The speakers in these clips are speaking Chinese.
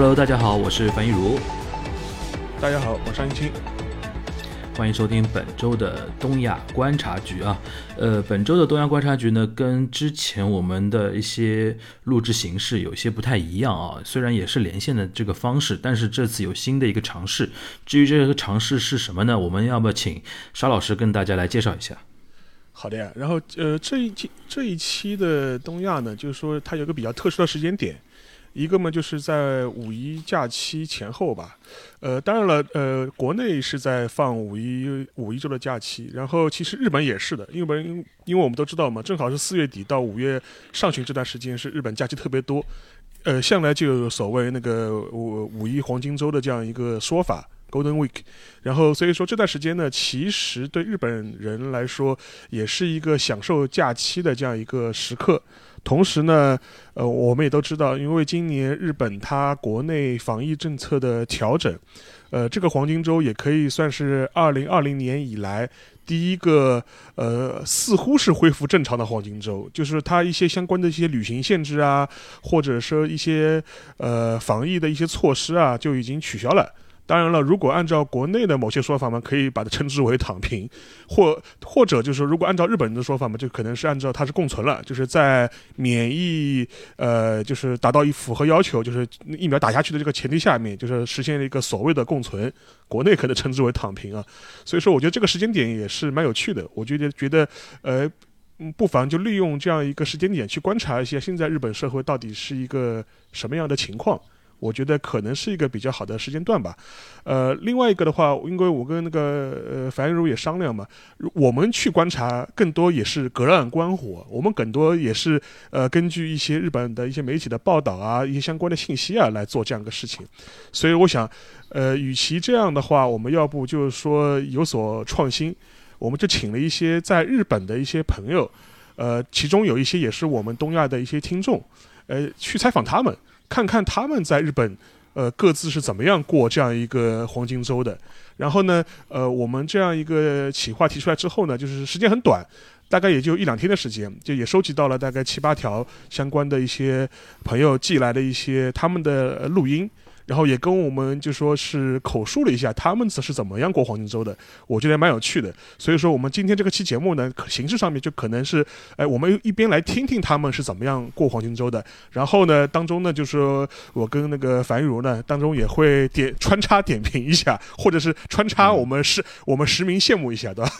Hello，大家好，我是樊一茹。大家好，我是安一清。欢迎收听本周的东亚观察局啊。呃，本周的东亚观察局呢，跟之前我们的一些录制形式有些不太一样啊。虽然也是连线的这个方式，但是这次有新的一个尝试。至于这个尝试是什么呢？我们要不要请沙老师跟大家来介绍一下？好的呀。然后呃，这一期这一期的东亚呢，就是说它有个比较特殊的时间点。一个嘛，就是在五一假期前后吧，呃，当然了，呃，国内是在放五一五一周的假期，然后其实日本也是的，因为因为我们都知道嘛，正好是四月底到五月上旬这段时间是日本假期特别多，呃，向来就有所谓那个五五一黄金周的这样一个说法，Golden Week，然后所以说这段时间呢，其实对日本人来说也是一个享受假期的这样一个时刻。同时呢，呃，我们也都知道，因为今年日本它国内防疫政策的调整，呃，这个黄金周也可以算是二零二零年以来第一个，呃，似乎是恢复正常的黄金周，就是它一些相关的一些旅行限制啊，或者说一些呃防疫的一些措施啊，就已经取消了。当然了，如果按照国内的某些说法嘛，可以把它称之为躺平，或或者就是如果按照日本人的说法嘛，就可能是按照它是共存了，就是在免疫呃就是达到一符合要求，就是疫苗打下去的这个前提下面，就是实现了一个所谓的共存。国内可能称之为躺平啊，所以说我觉得这个时间点也是蛮有趣的。我觉得觉得呃，不妨就利用这样一个时间点去观察一下现在日本社会到底是一个什么样的情况。我觉得可能是一个比较好的时间段吧，呃，另外一个的话，因为我跟那个呃樊如也商量嘛，我们去观察更多也是隔岸观火，我们更多也是呃根据一些日本的一些媒体的报道啊，一些相关的信息啊来做这样一个事情，所以我想，呃，与其这样的话，我们要不就是说有所创新，我们就请了一些在日本的一些朋友，呃，其中有一些也是我们东亚的一些听众，呃，去采访他们。看看他们在日本，呃，各自是怎么样过这样一个黄金周的。然后呢，呃，我们这样一个企划提出来之后呢，就是时间很短，大概也就一两天的时间，就也收集到了大概七八条相关的一些朋友寄来的一些他们的录音。然后也跟我们就说是口述了一下他们是是怎么样过黄金周的，我觉得蛮有趣的。所以说我们今天这个期节目呢，形式上面就可能是，哎，我们一边来听听他们是怎么样过黄金周的，然后呢，当中呢，就是说我跟那个樊玉茹呢，当中也会点穿插点评一下，或者是穿插我们是我们实名羡慕一下，对吧？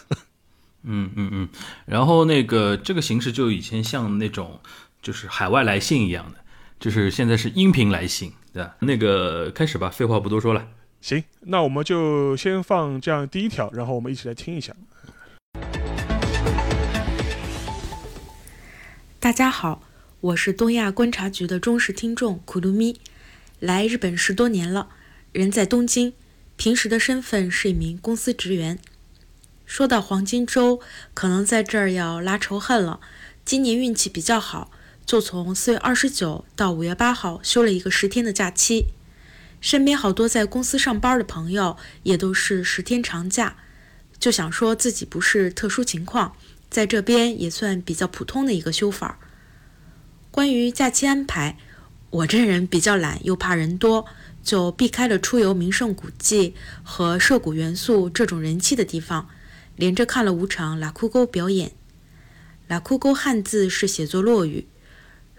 嗯嗯嗯。然后那个这个形式就以前像那种就是海外来信一样的，就是现在是音频来信。对吧，那个开始吧，废话不多说了。行，那我们就先放这样第一条，然后我们一起来听一下。大家好，我是东亚观察局的忠实听众苦鲁咪，来日本十多年了，人在东京，平时的身份是一名公司职员。说到黄金周，可能在这儿要拉仇恨了。今年运气比较好。就从四月二十九到五月八号休了一个十天的假期，身边好多在公司上班的朋友也都是十天长假，就想说自己不是特殊情况，在这边也算比较普通的一个休法。关于假期安排，我这人比较懒又怕人多，就避开了出游名胜古迹和涉谷元素这种人气的地方，连着看了五场拉库沟表演。拉库沟汉字是写作落语。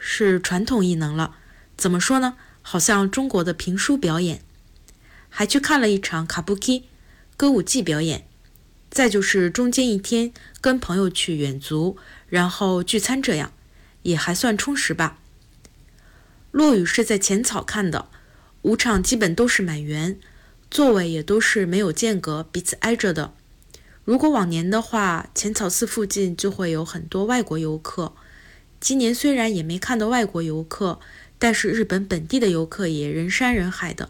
是传统艺能了，怎么说呢？好像中国的评书表演，还去看了一场卡布基歌舞伎表演，再就是中间一天跟朋友去远足，然后聚餐，这样也还算充实吧。落雨是在浅草看的，五场基本都是满员，座位也都是没有间隔，彼此挨着的。如果往年的话，浅草寺附近就会有很多外国游客。今年虽然也没看到外国游客，但是日本本地的游客也人山人海的。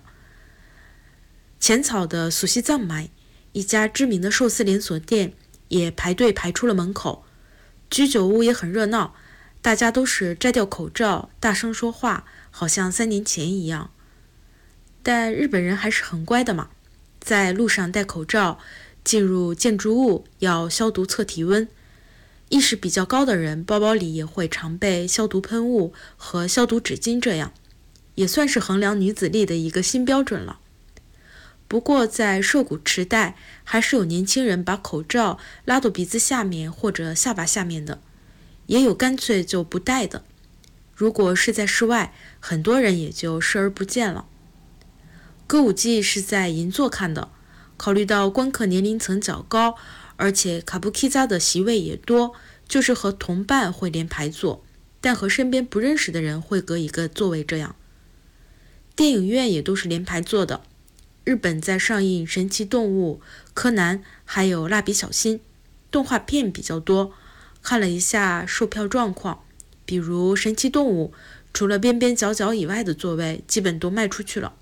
浅草的苏西藏买一家知名的寿司连锁店也排队排出了门口，居酒屋也很热闹，大家都是摘掉口罩，大声说话，好像三年前一样。但日本人还是很乖的嘛，在路上戴口罩，进入建筑物要消毒测体温。意识比较高的人，包包里也会常备消毒喷雾和消毒纸巾，这样也算是衡量女子力的一个新标准了。不过，在瘦骨池袋，还是有年轻人把口罩拉到鼻子下面或者下巴下面的，也有干脆就不戴的。如果是在室外，很多人也就视而不见了。歌舞伎是在银座看的，考虑到观客年龄层较高，而且卡布奇扎的席位也多，就是和同伴会连排坐，但和身边不认识的人会隔一个座位这样。电影院也都是连排坐的。日本在上映《神奇动物》、柯南，还有《蜡笔小新》，动画片比较多。看了一下售票状况，比如《神奇动物》，除了边边角角以外的座位基本都卖出去了。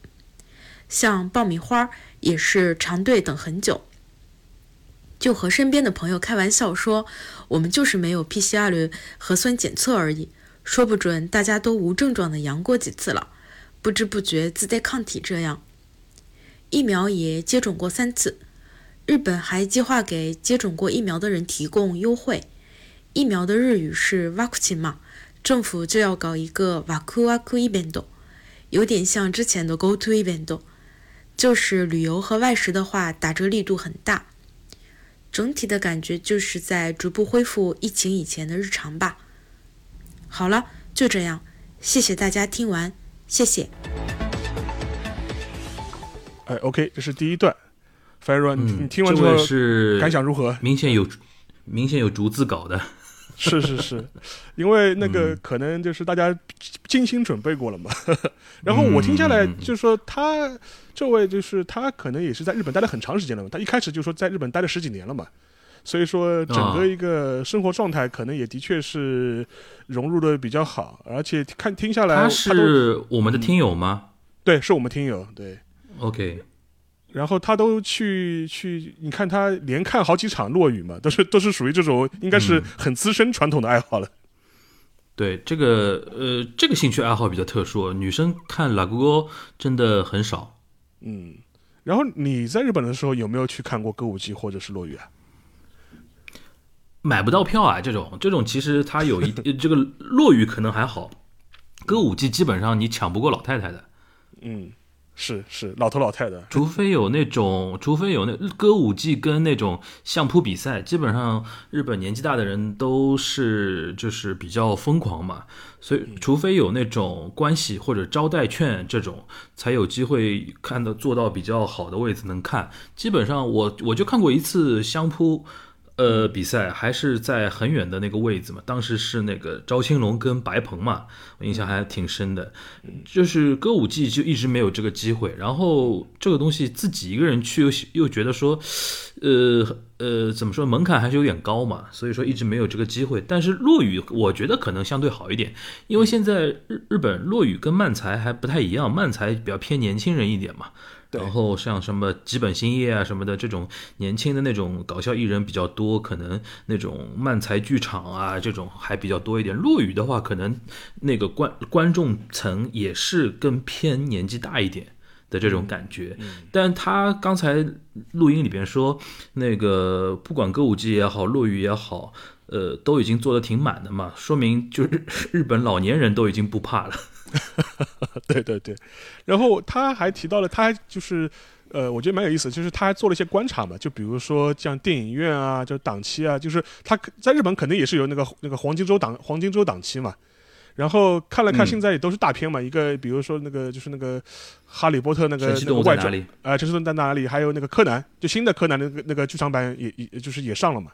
像爆米花也是长队等很久，就和身边的朋友开玩笑说：“我们就是没有 PCR 核酸检测而已，说不准大家都无症状的阳过几次了，不知不觉自带抗体这样。”疫苗也接种过三次，日本还计划给接种过疫苗的人提供优惠。疫苗的日语是 v a c c i n 嘛，政府就要搞一个 “vaku vaku event”，有点像之前的 “go to event”，就是旅游和外食的话打折力度很大。整体的感觉就是在逐步恢复疫情以前的日常吧。好了，就这样，谢谢大家听完，谢谢。哎，OK，这是第一段。樊若，你你听完之后是感想如何？明显有明显有逐字稿的。是是是，因为那个可能就是大家精心准备过了嘛。然后我听下来就是说，他这位就是他可能也是在日本待了很长时间了嘛。他一开始就说在日本待了十几年了嘛，所以说整个一个生活状态可能也的确是融入的比较好。而且看听下来，他是我们的听友吗？对，是我们听友。对。OK，然后他都去去，你看他连看好几场落雨嘛，都是都是属于这种应该是很资深传统的爱好了。对这个呃，这个兴趣爱好比较特殊，女生看拉歌真的很少。嗯，然后你在日本的时候有没有去看过歌舞伎或者是落雨啊？买不到票啊，这种这种其实它有一 这个落雨可能还好，歌舞伎基本上你抢不过老太太的。嗯。是是老头老太太，除非有那种，除非有那歌舞伎跟那种相扑比赛，基本上日本年纪大的人都是就是比较疯狂嘛，所以除非有那种关系或者招待券这种，才有机会看到坐到比较好的位置能看。基本上我我就看过一次相扑。呃，比赛还是在很远的那个位置嘛，当时是那个赵青龙跟白鹏嘛，我印象还挺深的。就是歌舞伎就一直没有这个机会，然后这个东西自己一个人去又又觉得说，呃呃，怎么说门槛还是有点高嘛，所以说一直没有这个机会。但是落雨，我觉得可能相对好一点，因为现在日日本落雨跟漫才还不太一样，漫才比较偏年轻人一点嘛。然后像什么吉本兴业啊什么的这种年轻的那种搞笑艺人比较多，可能那种漫才剧场啊这种还比较多一点。落雨的话，可能那个观观众层也是更偏年纪大一点的这种感觉。但他刚才录音里边说，那个不管歌舞伎也好，落雨也好，呃，都已经做的挺满的嘛，说明就是日本老年人都已经不怕了。对对对，然后他还提到了，他还就是，呃，我觉得蛮有意思，就是他还做了一些观察嘛，就比如说像电影院啊，就档期啊，就是他在日本肯定也是有那个那个黄金周档黄金周档期嘛，然后看了看现在也都是大片嘛，一个比如说那个就是那个哈利波特那个那个外传啊，神奇动物在哪里？还有那个柯南，就新的柯南那个那个剧场版也也就是也上了嘛。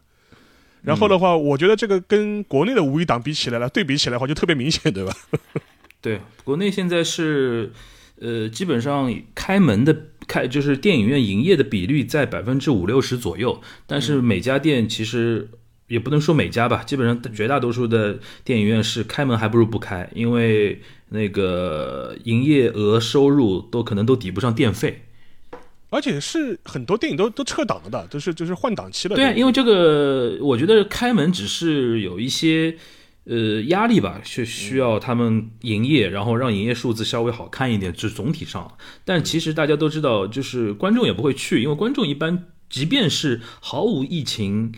然后的话，我觉得这个跟国内的五一档比起来了，对比起来的话就特别明显，对吧？对，国内现在是，呃，基本上开门的开就是电影院营业的比率在百分之五六十左右，但是每家店其实也不能说每家吧，基本上绝大多数的电影院是开门还不如不开，因为那个营业额收入都可能都抵不上电费，而且是很多电影都都撤档了的，都是就是换档期了。对，因为这个我觉得开门只是有一些。呃，压力吧，是需要他们营业，然后让营业数字稍微好看一点，就总体上。但其实大家都知道，就是观众也不会去，因为观众一般，即便是毫无疫情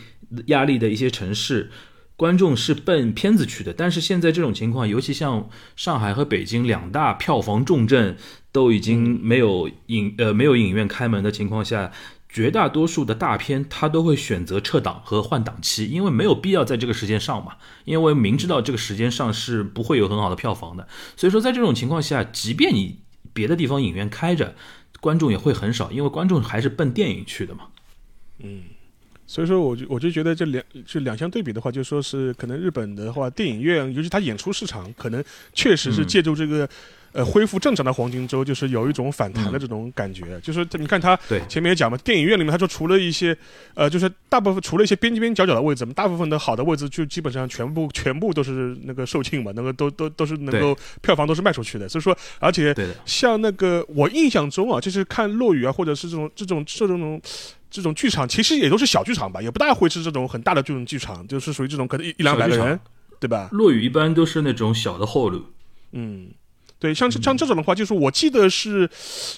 压力的一些城市，观众是奔片子去的。但是现在这种情况，尤其像上海和北京两大票房重镇都已经没有影呃没有影院开门的情况下。绝大多数的大片，他都会选择撤档和换档期，因为没有必要在这个时间上嘛。因为明知道这个时间上是不会有很好的票房的，所以说在这种情况下，即便你别的地方影院开着，观众也会很少，因为观众还是奔电影去的嘛。嗯，所以说我就我就觉得这两这两相对比的话，就说是可能日本的话，电影院尤其它演出市场，可能确实是借助这个。呃，恢复正常的黄金周就是有一种反弹的这种感觉，就是你看他前面也讲嘛，电影院里面他说除了一些，呃，就是大部分除了一些边边角角的位置嘛，大部分的好的位置就基本上全部全部都是那个售罄嘛，那个都都都是能够票房都是卖出去的，所以说而且像那个我印象中啊，就是看落雨啊，或者是这种这种这种这种剧场，其实也都是小剧场吧，也不大会是这种很大的这种剧场，就是属于这种可能一一两百个人，对吧？落雨一般都是那种小的后路，嗯。对，像像这种的话，就是我记得是，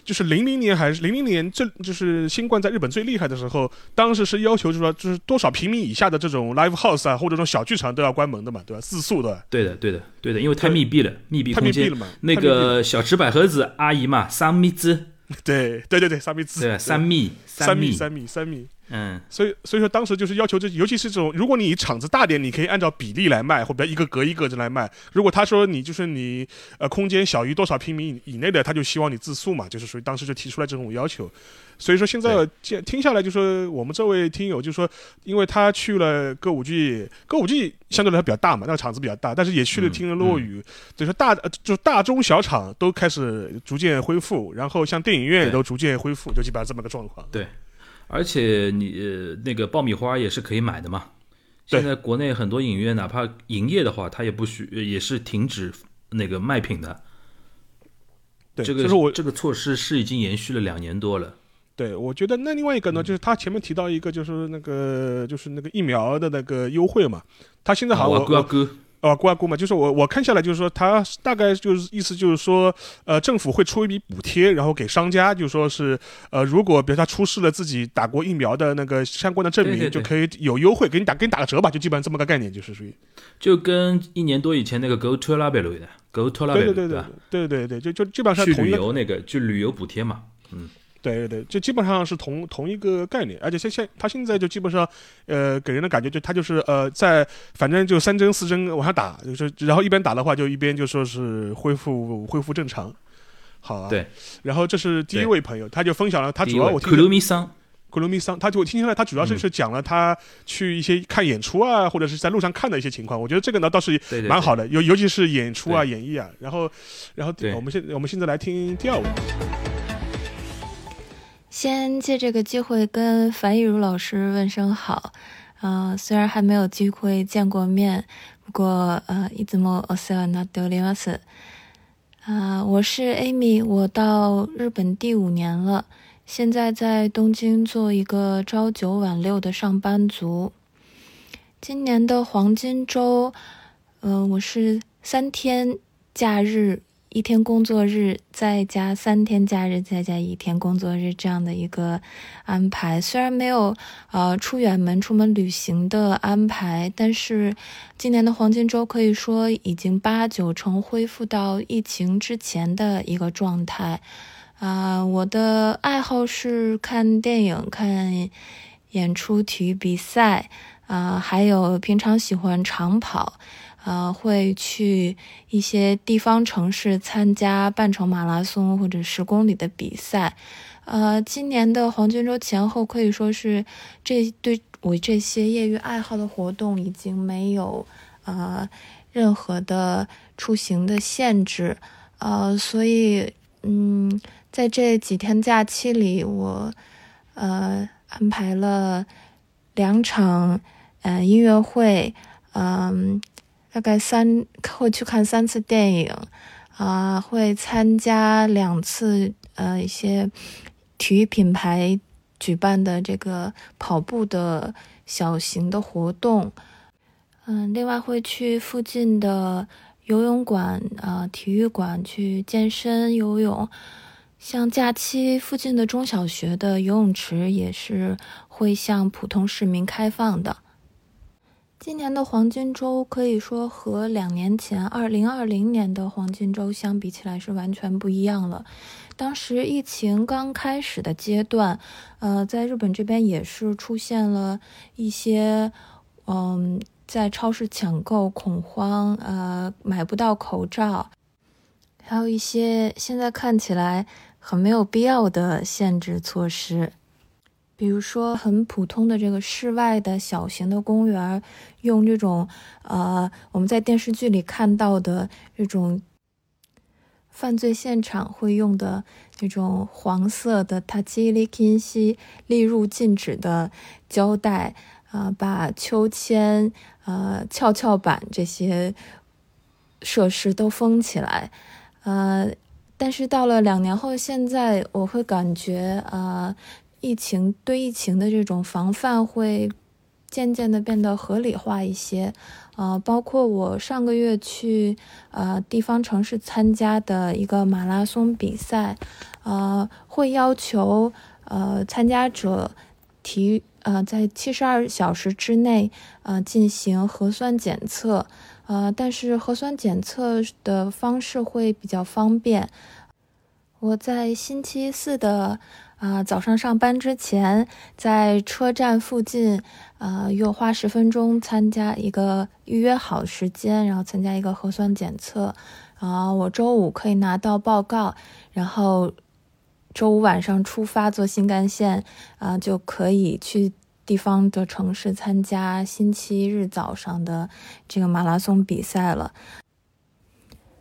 就是零零年还是零零年，这就是新冠在日本最厉害的时候，当时是要求就是说，就是多少平米以下的这种 live house 啊，或者这种小剧场都要关门的嘛，对吧？自诉的。对的，对的，对的，因为太密闭了，密闭空间了嘛。那个小池百合子阿姨嘛，三米子。对对对对，三米子。对，三米，三米，三米，三米。嗯，所以所以说当时就是要求这，尤其是这种，如果你场子大点，你可以按照比例来卖，或者一个隔一个这来卖。如果他说你就是你呃空间小于多少平米以内的，他就希望你自诉嘛，就是属于当时就提出来这种要求。所以说现在听听下来，就说我们这位听友就说，因为他去了歌舞伎，歌舞伎相对来说比较大嘛，那个场子比较大，但是也去了听了落雨，所以说大就大中小场都开始逐渐恢复，然后像电影院也都逐渐恢复，就基本上这么个状况。对。而且你那个爆米花也是可以买的嘛。现在国内很多影院哪怕营业的话，它也不许也是停止那个卖品的。对，这个我这个措施是已经延续了两年多了。对，我觉得那另外一个呢，就是他前面提到一个，就是那个就是那个疫苗的那个优惠嘛，他现在好像我。哦，关顾嘛，就是我我看下来，就是说他大概就是意思就是说，呃，政府会出一笔补贴，然后给商家，就说是，呃，如果比如他出示了自己打过疫苗的那个相关的证明，就可以有优惠，给你打给你打个折吧，就基本上这么个概念，就是属于，就跟一年多以前那个 Go to La b e l 的 Go to La b e l 对对对对对对对，就就基本上去旅游那个就旅游补贴嘛，嗯。对对对，就基本上是同同一个概念，而且现现他现在就基本上，呃，给人的感觉就他就是呃，在反正就三针四针往下打，就是然后一边打的话就一边就说是恢复恢复正常，好啊。对。然后这是第一位朋友，他就分享了他主要我听。库鲁米桑，库鲁米桑，他就我听下来，他主要是是讲了他去一些看演出啊，或者是在路上看的一些情况。我觉得这个呢倒是蛮好的，尤尤其是演出啊、演绎啊。然后，然后我们现我们现在来听第二位。先借这个机会跟樊亦茹老师问声好，啊，虽然还没有机会见过面，不过呃，いつもお世話になっております。啊，我是 Amy，我到日本第五年了，现在在东京做一个朝九晚六的上班族。今年的黄金周，嗯，我是三天假日。 一天工作日再加三天假日再加一天工作日这样的一个安排，虽然没有呃出远门出门旅行的安排，但是今年的黄金周可以说已经八九成恢复到疫情之前的一个状态。啊，我的爱好是看电影、看演出、体育比赛，啊，还有平常喜欢长跑。呃，会去一些地方城市参加半程马拉松或者十公里的比赛。呃，今年的黄金周前后可以说是这对我这些业余爱好的活动已经没有呃任何的出行的限制。呃，所以嗯，在这几天假期里，我呃安排了两场呃音乐会，嗯。大概三会去看三次电影，啊，会参加两次呃一些体育品牌举办的这个跑步的小型的活动，嗯，另外会去附近的游泳馆啊体育馆去健身游泳，像假期附近的中小学的游泳池也是会向普通市民开放的。今年的黄金周可以说和两年前二零二零年的黄金周相比起来是完全不一样了。当时疫情刚开始的阶段，呃，在日本这边也是出现了一些，嗯，在超市抢购恐慌，呃，买不到口罩，还有一些现在看起来很没有必要的限制措施。比如说，很普通的这个室外的小型的公园，用这种呃我们在电视剧里看到的这种犯罪现场会用的那种黄色的塔基里金西立入禁止的胶带啊，把秋千、呃跷跷板这些设施都封起来。呃，但是到了两年后，现在我会感觉呃。疫情对疫情的这种防范会渐渐的变得合理化一些，呃，包括我上个月去呃地方城市参加的一个马拉松比赛，呃，会要求呃参加者提呃在七十二小时之内呃进行核酸检测，呃，但是核酸检测的方式会比较方便。我在星期四的。啊，早上上班之前，在车站附近，呃，又花十分钟参加一个预约好时间，然后参加一个核酸检测。啊，我周五可以拿到报告，然后周五晚上出发坐新干线，啊，就可以去地方的城市参加星期日早上的这个马拉松比赛了。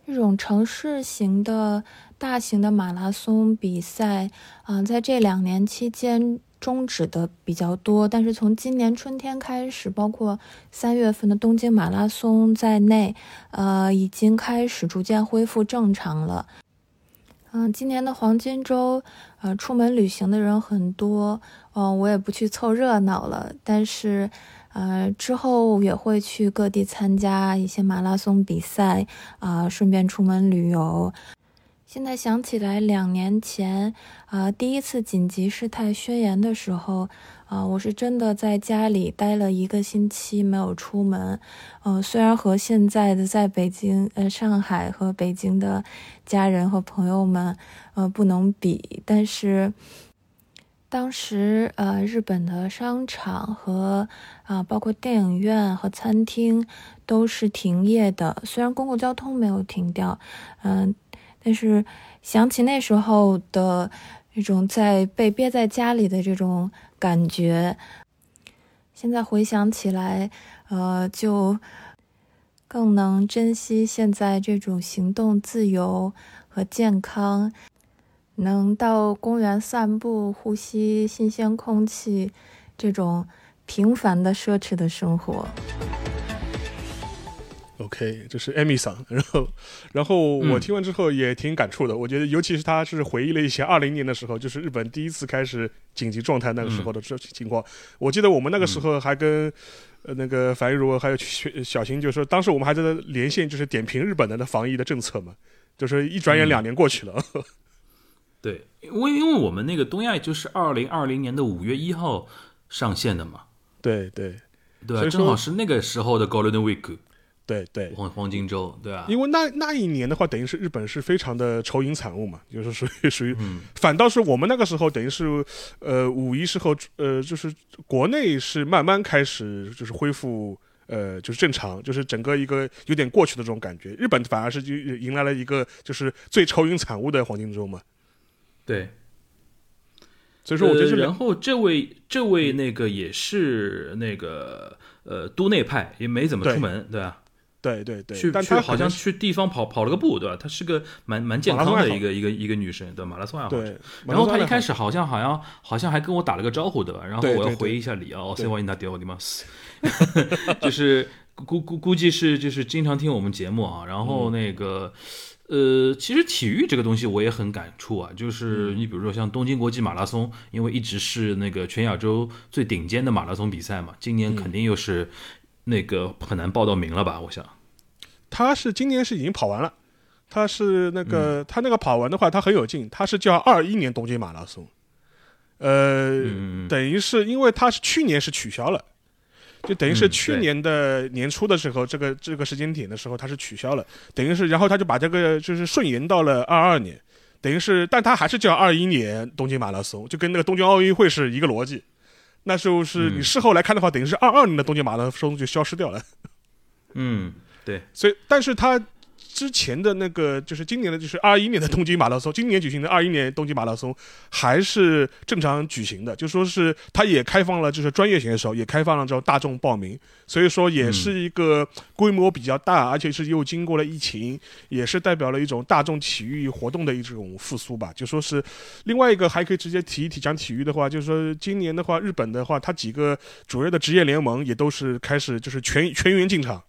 这种城市型的。大型的马拉松比赛，啊，在这两年期间终止的比较多，但是从今年春天开始，包括三月份的东京马拉松在内，呃，已经开始逐渐恢复正常了。嗯，今年的黄金周，呃，出门旅行的人很多，嗯，我也不去凑热闹了，但是，呃，之后也会去各地参加一些马拉松比赛，啊，顺便出门旅游。现在想起来，两年前，啊，第一次紧急事态宣言的时候，啊，我是真的在家里待了一个星期，没有出门。嗯，虽然和现在的在北京、呃上海和北京的家人和朋友们，呃，不能比，但是当时，呃，日本的商场和啊，包括电影院和餐厅都是停业的，虽然公共交通没有停掉，嗯。但是想起那时候的那种在被憋在家里的这种感觉，现在回想起来，呃，就更能珍惜现在这种行动自由和健康，能到公园散步、呼吸新鲜空气这种平凡的奢侈的生活。OK，这是艾米桑，然后，然后我听完之后也挺感触的。我觉得，尤其是他是回忆了一些二零年的时候，就是日本第一次开始紧急状态那个时候的这情况。我记得我们那个时候还跟呃那个樊玉茹还有小新，就说当时我们还在连线，就是点评日本的那防疫的政策嘛。就是一转眼两年过去了。对，因为因为我们那个东亚就是二零二零年的五月一号上线的嘛。对对对，正好是那个时候的 Golden Week。对对，黄黄金周，对啊？因为那那一年的话，等于是日本是非常的愁云惨雾嘛，就是属于属于，反倒是我们那个时候，等于是，呃，五一时候，呃，就是国内是慢慢开始就是恢复，呃，就是正常，就是整个一个有点过去的这种感觉。日本反而是就迎来了一个就是最愁云惨雾的黄金周嘛。对，所以说我觉得，然后这位这位那个也是那个呃都内派，也没怎么出门，对吧？对对对，去去好像去地方跑跑了个步，对吧？她是个蛮蛮健康的一个一个一个女生，对马拉松爱好者。然后她一开始好像好像好像还跟我打了个招呼，对吧？然后我要回一下礼啊，先欢迎他丢你妈死，就是估估估计是就是经常听我们节目啊。然后那个呃，其实体育这个东西我也很感触啊，就是你比如说像东京国际马拉松，因为一直是那个全亚洲最顶尖的马拉松比赛嘛，今年肯定又是。那个很难报到名了吧？我想，他是今年是已经跑完了，他是那个他那个跑完的话，他很有劲，他是叫二一年东京马拉松，呃，等于是因为他是去年是取消了，就等于是嗯去年的年初的时候，这个这个时间点的时候，他是取消了，等于是，然后他就把这个就是顺延到了二二年，等于是，但他还是叫二一年东京马拉松，就跟那个东京奥运会是一个逻辑。那时候是你嗯事后来看的话，等于是二二年的东京马拉松就消失掉了。嗯，对，所以，但是他之前的那个就是今年的，就是二一年的东京马拉松，今年举行的二一年东京马拉松还是正常举行的，就说是它也开放了，就是专业选手也开放了这种大众报名，所以说也是一个规模比较大，而且是又经过了疫情，也是代表了一种大众体育活动的一种复苏吧。就说是另外一个还可以直接提一提讲体育的话，就是说今年的话，日本的话，它几个主要的职业联盟也都是开始就是全全员进场。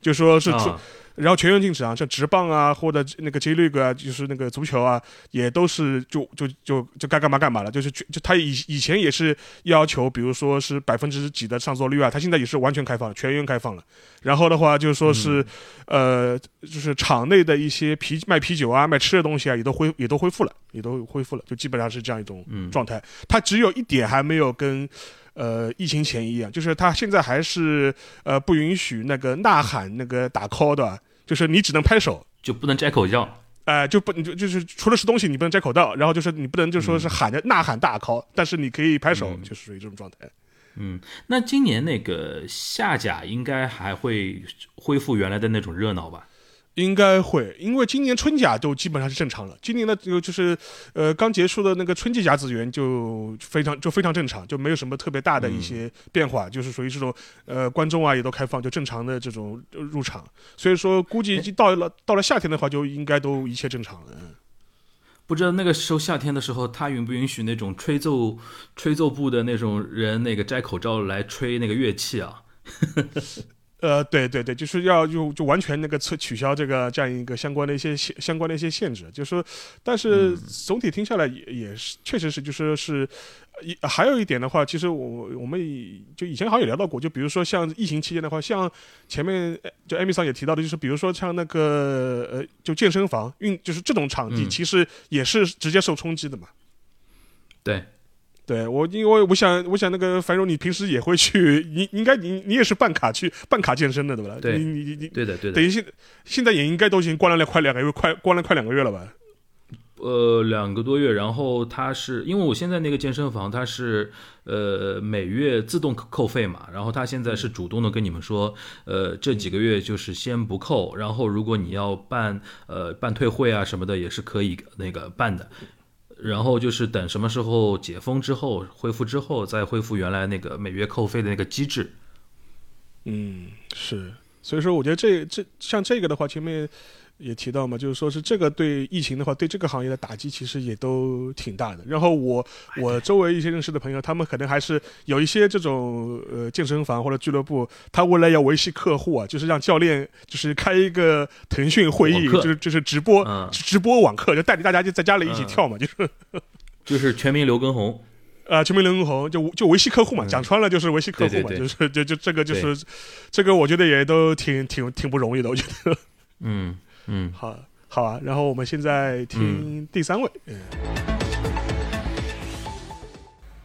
就说是啊，然后全员禁止啊，像职棒啊，或者那个 J League 啊，就是那个足球啊，也都是就就就就该干嘛干嘛了。就是就他以以前也是要求，比如说是百分之几的上座率啊，他现在也是完全开放，全员开放了。然后的话就是说是，呃，就是场内的一些啤卖啤酒啊、卖吃的东西啊，也都恢也都恢复了，也都恢复了，就基本上是这样一种状态。他只有一点还没有跟。呃，疫情前一样，就是他现在还是呃不允许那个呐喊、那个打 call 的，就是你只能拍手，就不能摘口罩。哎、就不你就就是除了吃东西你不能摘口罩，然后就是你不能就说是喊着呐喊大 call，但是你可以拍手，嗯就是属于这种状态。嗯，那今年那个夏甲应该还会恢复原来的那种热闹吧？应该会，因为今年春假都基本上是正常了。今年的就就是，呃，刚结束的那个春季甲子园就非常就非常正常，就没有什么特别大的一些变化，就是属于这种呃观众啊也都开放，就正常的这种呃入场。所以说，估计就到了到了夏天的话，就应该都一切正常了。嗯不知道那个时候夏天的时候，他允不允许那种吹奏吹奏部的那种人那个摘口罩来吹那个乐器啊？呃，对对对，就是要就就完全那个取取消这个这样一个相关的一些限相关的一些限制，就是说，但是总体听下来也也是确实是就是是，一还有一点的话，其实我我们以就以前好像也聊到过，就比如说像疫情期间的话，像前面呃就艾米桑也提到的，就是比如说像那个呃就健身房运就是这种场地，嗯。其实也是直接受冲击的嘛。对，对我，因为我想，我想那个樊荣，你平时也会去，你应该你你也是办卡去办卡健身的，对吧？对你你你你对的，对的等。于现现在也应该都已经关了快两个月，快关了快两个月了吧？呃，两个多月，然后它是因为我现在那个健身房它是呃每月自动扣扣费嘛，然后它现在是主动的跟你们说，呃这几个月就是先不扣，然后如果你要办呃办退会啊什么的也是可以那个办的，然后就是等什么时候解封之后恢复之后再恢复原来那个每月扣费的那个机制。嗯，是，所以说我觉得这这像这个的话，前面也提到嘛，就是说是这个对疫情的话，对这个行业的打击其实也都挺大的。然后我我周围一些认识的朋友，他们可能还是有一些这种呃健身房或者俱乐部，他为了要维系客户啊，就是让教练就是开一个腾讯会议，就是就是直播、嗯直播网课，就带着大家就在家里一起嗯。跳嘛，就是 就是全民刘畊宏，啊，全民刘畊宏就就维系客户嘛，嗯。讲穿了就是维系客户嘛，对对对。就是就就这个就是这个，我觉得也都挺挺挺不容易的，我觉得。嗯嗯，好，好啊。然后我们现在听第三位，嗯，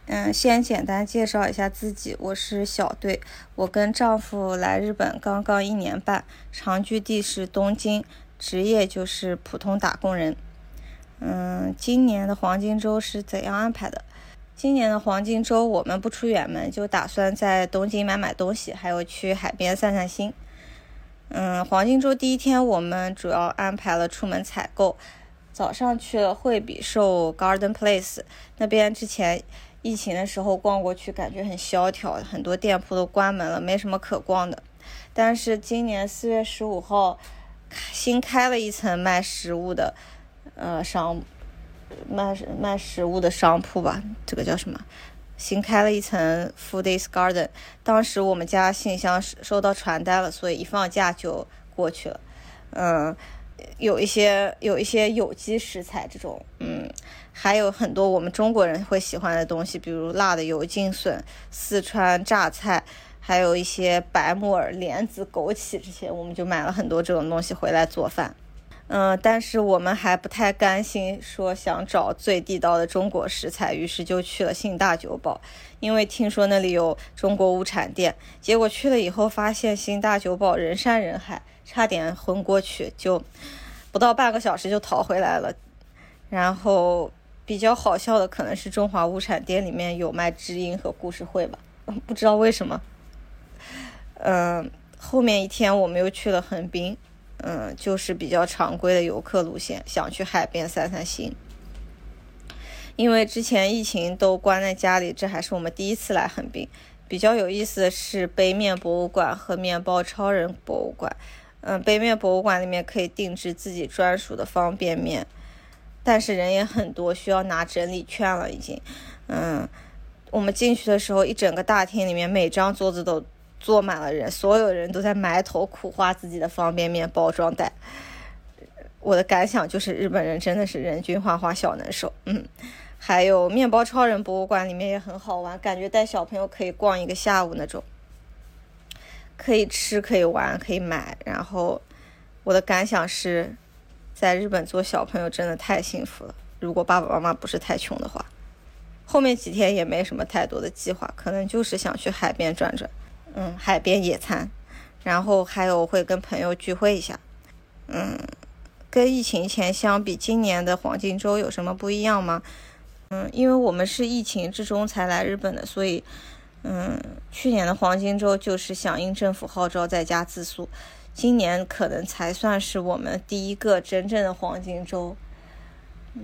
嗯，先简单介绍一下自己，我是小队，我跟丈夫来日本刚刚一年半，长居地是东京，职业就是普通打工人。嗯，今年的黄金周是怎样安排的？今年的黄金周我们不出远门，就打算在东京买买东西，还有去海边散散心。嗯，黄金周第一天我们主要安排了出门采购，早上去了惠比寿 Garden Place 那边，之前疫情的时候逛过去，感觉很萧条，很多店铺都关门了，没什么可逛的。但是今年四月十五号，新开了一层卖食物的，呃商卖卖食物的商铺吧，这个叫什么？新开了一层 Foodies Garden，当时我们家信箱收到传单了，所以一放假就过去了。嗯，有一些有一些有机食材这种，嗯，还有很多我们中国人会喜欢的东西，比如辣的油浸笋、四川榨菜，还有一些白木耳、莲子、枸杞这些，我们就买了很多这种东西回来做饭。嗯，但是我们还不太甘心，说想找最地道的中国食材，于是就去了新大久保，因为听说那里有中国物产店。结果去了以后，发现新大久保人山人海，差点昏过去，就不到半个小时就逃回来了。然后比较好笑的可能是中华物产店里面有卖知音和故事会吧，不知道为什么。嗯，后面一天我们又去了横滨。嗯，就是比较常规的游客路线，想去海边散散心。因为之前疫情都关在家里，这还是我们第一次来横滨。比较有意思的是杯面博物馆和面包超人博物馆。嗯，杯面博物馆里面可以定制自己专属的方便面，但是人也很多，需要拿整理券了已经。嗯，我们进去的时候，一整个大厅里面每张桌子都。坐满了人，所有人都在埋头苦画自己的方便面包装袋。我的感想就是，日本人真的是人均画画小能手。嗯，还有面包超人博物馆里面也很好玩，感觉带小朋友可以逛一个下午那种，可以吃，可以玩，可以买。然后我的感想是，在日本做小朋友真的太幸福了。如果爸爸妈妈不是太穷的话，后面几天也没什么太多的计划，可能就是想去海边转转。嗯，海边野餐，然后还有会跟朋友聚会一下。嗯，跟疫情前相比，今年的黄金周有什么不一样吗？嗯，因为我们是疫情之中才来日本的，所以，嗯，去年的黄金周就是响应政府号召在家自宿，今年可能才算是我们第一个真正的黄金周，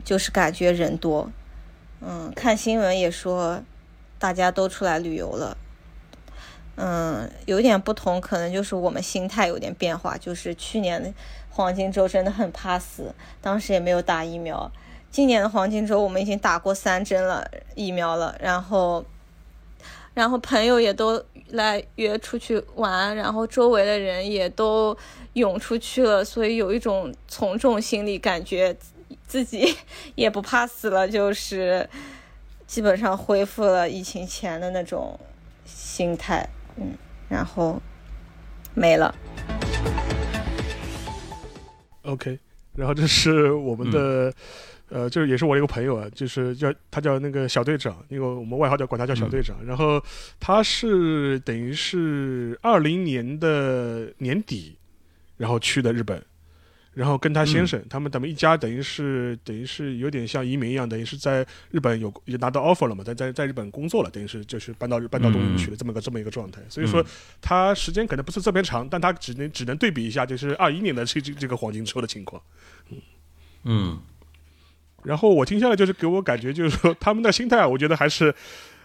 就是感觉人多。嗯，看新闻也说，大家都出来旅游了。嗯，有点不同，可能就是我们心态有点变化。就是去年的黄金周真的很怕死，当时也没有打疫苗。今年的黄金周我们已经打过三针了疫苗了，然后，然后朋友也都来约出去玩，然后周围的人也都涌出去了，所以有一种从众心理，感觉自己也不怕死了，就是基本上恢复了疫情前的那种心态。嗯，然后没了。OK，然后这是我们的，呃，就是也是我一个朋友啊，就是叫他叫那个小队长，因为我们外号叫管他叫小队长。然后他是等于是二零年的年底，然后去的日本。然后跟他先生，他们他们一家等于是等于是有点像移民一样，等于是在日本有也拿到 offer 了嘛，在在在日本工作了，等于是就是搬到搬到东京去了这么个这么一个状态。所以说他时间可能不是特别长，但他只能只能对比一下，就是二一年的这这这个黄金周的情况。嗯嗯。然后我听下来就是给我感觉就是说他们的心态，我觉得还是。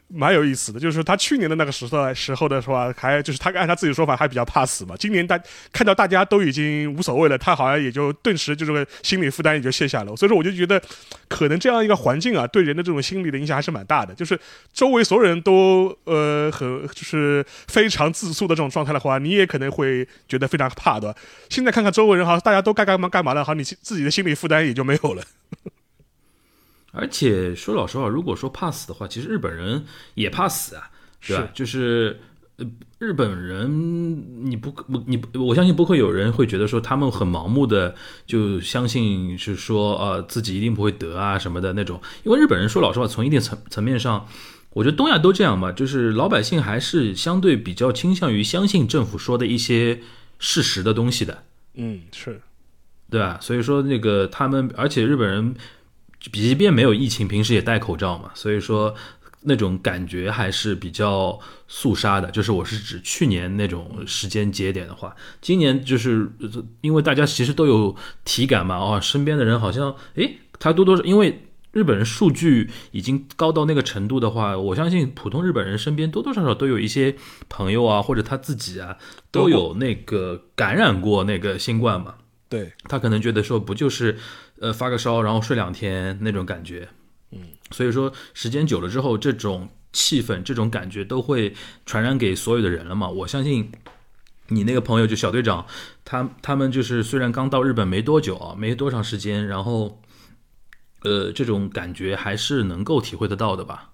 蛮有意思的，就是他去年的那个时候时候的话，还就是他按他自己说法还比较怕死嘛。今年大看到大家都已经无所谓了，他好像也就顿时就这个心理负担也就卸下了。所以说我就觉得，可能这样一个环境啊，对人的这种心理的影响还是蛮大的。就是周围所有人都呃很就是非常自诉的这种状态的话，你也可能会觉得非常怕的。现在看看周围人哈，大家都该干嘛干嘛了，好，你自己的心理负担也就没有了。而且说老实话，如果说怕死的话，其实日本人也怕死啊，对吧？就是呃，日本人你不不你我相信不会有人会觉得说他们很盲目的就相信是说呃自己一定不会得啊什么的那种。因为日本人说老实话，从一定层层面上，我觉得东亚都这样吧，就是老百姓还是相对比较倾向于相信政府说的一些事实的东西的。嗯，是，对吧？所以说那个他们，而且日本人。即便没有疫情，平时也戴口罩嘛，所以说那种感觉还是比较肃杀的。就是我是指去年那种时间节点的话，今年就是因为大家其实都有体感嘛，哦，身边的人好像，诶，他多多少，因为日本人数据已经高到那个程度的话，我相信普通日本人身边多多少少都有一些朋友啊，或者他自己啊，都有那个感染过那个新冠嘛。对他可能觉得说不就是，呃发个烧然后睡两天那种感觉，嗯，所以说时间久了之后，这种气氛这种感觉都会传染给所有的人了嘛。我相信你那个朋友就小队长，他他们就是虽然刚到日本没多久啊，没多长时间，然后，呃，这种感觉还是能够体会得到的吧？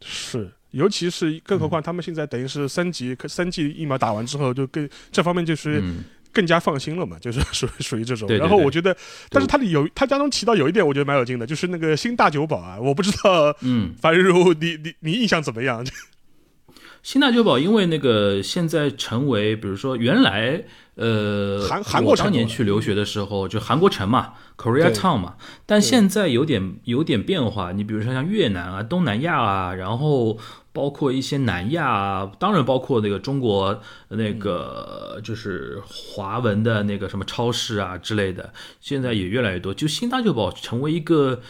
是。尤其是更何况他们现在等于是三级三剂疫苗打完之后，就更这方面就是更加放心了嘛，就是属属于这种。对对然后我觉得，但是他里有他当中提到有一点，我觉得蛮有劲的，就是那个新大酒保啊，我不知道嗯，樊如你你你印象怎么样？新大久保因为那个现在成为，比如说原来呃，韩韩国我当年去留学的时候，就韩国城嘛，Korea Town 嘛，但现在有点有点变化。你比如说像越南啊、东南亚啊，然后包括一些南亚，当然包括那个中国那个就是华文的那个什么超市啊之类的，现在也越来越多。就新大久保成为一个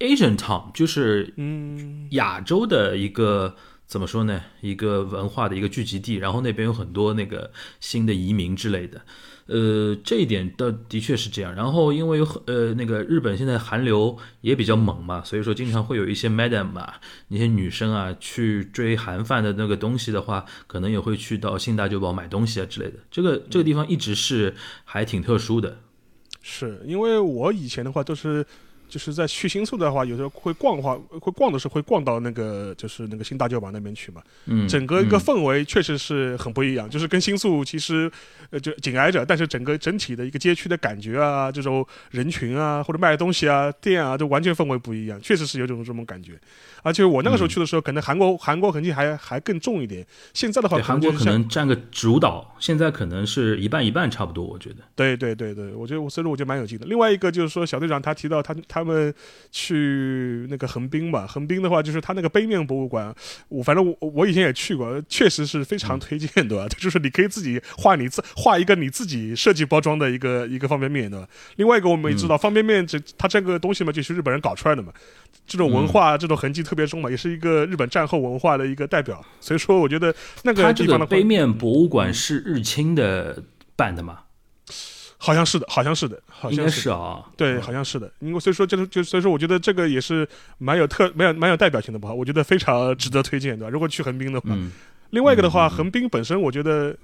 Asian Town，就是嗯，亚洲的一个怎么说呢？一个文化的一个聚集地，然后那边有很多那个新的移民之类的。呃，这一点倒的确是这样。然后因为有呃那个日本现在韩流也比较猛嘛，所以说经常会有一些 madam 啊，那些女生啊去追韩范的那个东西的话，可能也会去到新大久保买东西啊之类的。这个这个地方一直是还挺特殊的。是因为我以前的话都是。就是在去新宿的话，有时候会逛的话，会逛的时候会逛到那个就是那个新大久保那边去嘛。嗯，整个一个嗯氛围确实是很不一样，就是跟新宿其实呃就紧挨着，但是整个整体的一个街区的感觉啊，这种人群啊或者卖的东西啊、店啊，都完全氛围不一样，确实是有种这种感觉。而且我那个时候嗯去的时候，可能韩国韩国痕迹还还更重一点，现在的话，韩国可能占个主导，现在可能是一半一半差不多，我觉得。对对对对，我觉得我所以说我觉得蛮有劲的。另外一个就是说，小队长他提到他他们去那个横滨吧，横滨的话就是他那个杯面博物馆，我反正我我以前也去过，确实是非常推荐的，就是你可以自己画你自画一个你自己设计包装的一个一个方便面的。另外一个我们也知道，方便面这它这个东西嘛，就是日本人搞出来的嘛，这种文化、这种痕迹特别重嘛，也是一个日本战后文化的一个代表。所以说，我觉得那个个地方的杯面博物馆是日清的办的嘛？好像是的，好像是的，好像是。是啊。对，嗯好像是的。因为所以说，就是就所以说，我觉得这个也是蛮有特、蛮有蛮有代表性的吧。我觉得非常值得推荐对吧。如果去横滨的话，嗯，另外一个的话，横滨本身我觉得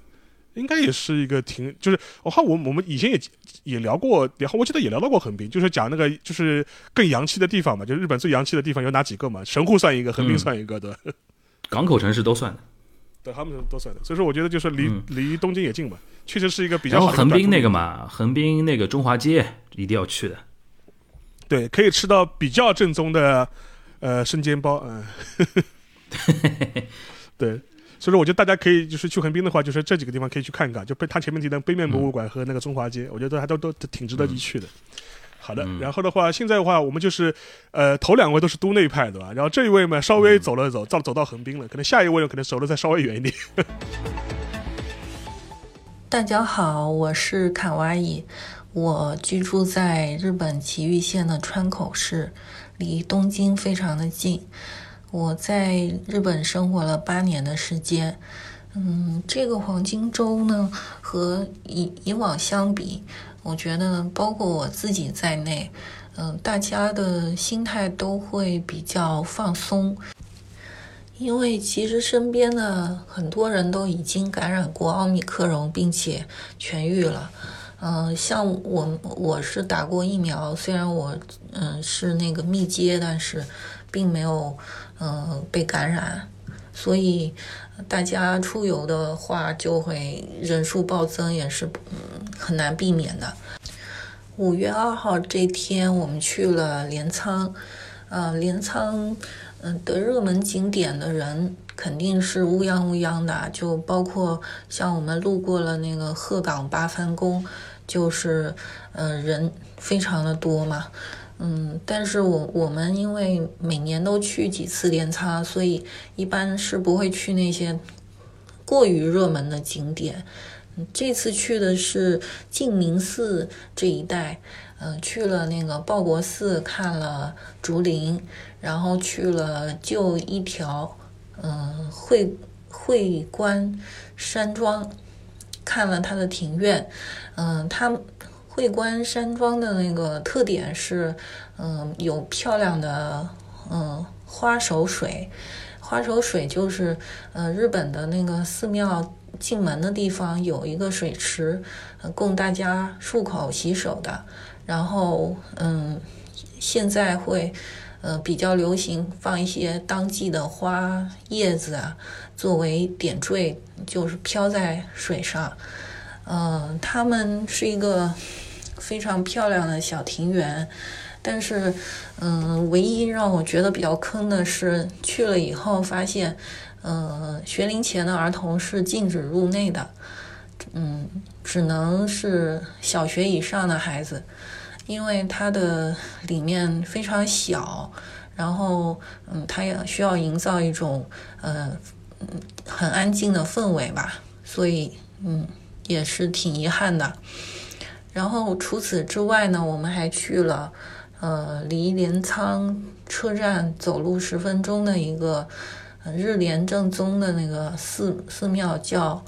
应该也是一个挺，就是我看我我们以前也也聊过，然后我记得也聊到过横滨，就是讲那个就是更洋气的地方嘛，就是日本最洋气的地方有哪几个嘛？神户算一个，横滨嗯算一个的，港口城市都算的。对，他们都算的。所以说，我觉得就是离、嗯离东京也近嘛，确实是一个比较好的横滨那个嘛，横滨那个中华街一定要去的。对，可以吃到比较正宗的呃生煎包，嗯，对，所以说我觉得大家可以就是去横滨的话，就是这几个地方可以去看一看，就被他前面提的杯面博物馆和那个中华街，我觉得还都都挺值得一去的。好的，嗯然后的话，现在的话，我们就是，呃，头两位都是都内派，对吧？然后这一位嘛，稍微走了走，到走到横滨了，可能下一位呢，可能走的再稍微远一点。大家好，我是卡哇伊，我居住在日本崎玉县的川口市，离东京非常的近。我在日本生活了八年的时间，嗯，这个黄金周呢，和以以往相比，我觉得包括我自己在内，嗯、大家的心态都会比较放松。因为其实身边的很多人都已经感染过奥密克戎，并且痊愈了。嗯、像我我是打过疫苗，虽然我嗯、是那个密接，但是并没有嗯、被感染，所以大家出游的话就会人数暴增，也是嗯很难避免的。五月二号这天，我们去了镰仓，呃，镰仓，嗯、的热门景点的人肯定是乌泱乌泱的，就包括像我们路过了那个鹤岗八幡宫，就是，呃，人非常的多嘛。嗯，但是我我们因为每年都去几次镰仓，所以一般是不会去那些过于热门的景点。这次去的是净明寺这一带，嗯、去了那个报国寺，看了竹林，然后去了就一条，嗯、会会观山庄，看了它的庭院，嗯、它会观山庄的那个特点是，嗯、有漂亮的，嗯、花手水，花手水就是，呃，日本的那个寺庙进门的地方有一个水池，供大家漱口洗手的。然后，嗯，现在会，呃，比较流行放一些当季的花叶子啊，作为点缀，就是飘在水上。嗯，他们是一个非常漂亮的小庭园，但是，嗯，唯一让我觉得比较坑的是，去了以后发现，嗯，学龄前的儿童是禁止入内的，嗯，只能是小学以上的孩子，因为它的里面非常小，然后，嗯，它也需要营造一种，呃，嗯，很安静的氛围吧，所以，嗯。也是挺遗憾的。然后除此之外呢，我们还去了，呃，离镰仓车站走路十分钟的一个日莲正宗的那个寺寺庙，叫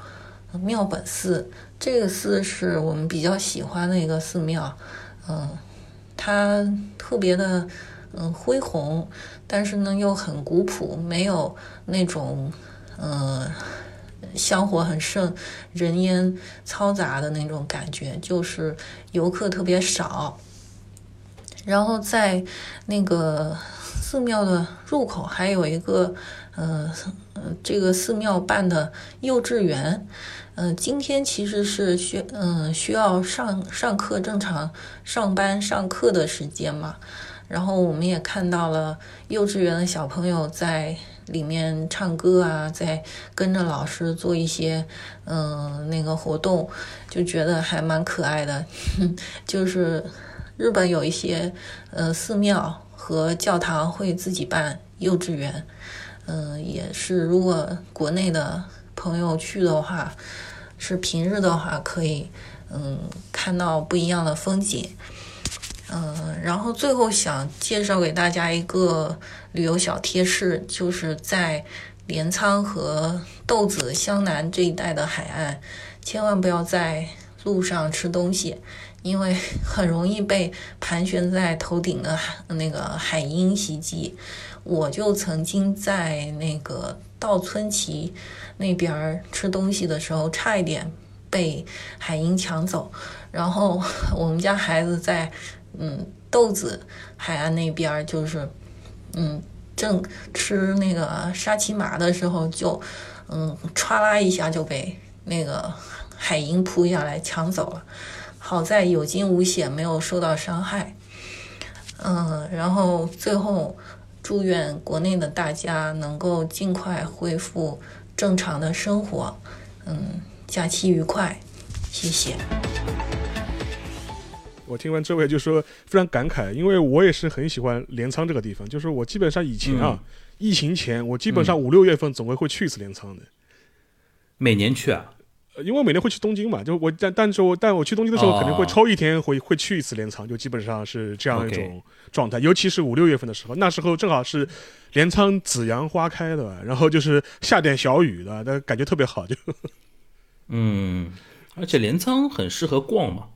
妙本寺。这个寺是我们比较喜欢的一个寺庙，嗯，它特别的嗯恢宏，但是呢又很古朴，没有那种嗯。香火很盛，人烟嘈杂的那种感觉，就是游客特别少。然后在那个寺庙的入口还有一个，呃，这个寺庙办的幼稚园。嗯，今天其实是需嗯需要上上课正常上班上课的时间嘛。然后我们也看到了幼稚园的小朋友在。里面唱歌啊，在跟着老师做一些嗯那个活动，就觉得还蛮可爱的。就是日本有一些呃寺庙和教堂会自己办幼稚园，嗯，也是如果国内的朋友去的话，是平日的话可以嗯看到不一样的风景。嗯，然后最后想介绍给大家一个旅游小贴士，就是在镰仓和豆子湘南这一带的海岸，千万不要在路上吃东西，因为很容易被盘旋在头顶的那个海鹰袭击。我就曾经在那个稻村崎那边吃东西的时候，差一点被海鹰抢走，然后我们家孩子在。嗯，豆子海岸那边儿就是，嗯，正吃那个沙琪玛的时候，就，嗯，歘啦一下就被那个海鹰扑下来抢走了。好在有惊无险，没有受到伤害。嗯，然后最后祝愿国内的大家能够尽快恢复正常的生活。嗯，假期愉快，谢谢。我听完这位就说非常感慨，因为我也是很喜欢镰仓这个地方。就是我基本上以前啊，疫情前我基本上五六月份总归会去一次镰仓的。每年去啊？因为每年会去东京嘛，就我但但是我但我去东京的时候肯定会抽一天会会去一次镰仓，就基本上是这样一种状态。尤其是五六月份的时候，那时候正好是镰仓紫阳花开的，然后就是下点小雨的，那感觉特别好。就 嗯，而且镰仓很适合逛嘛。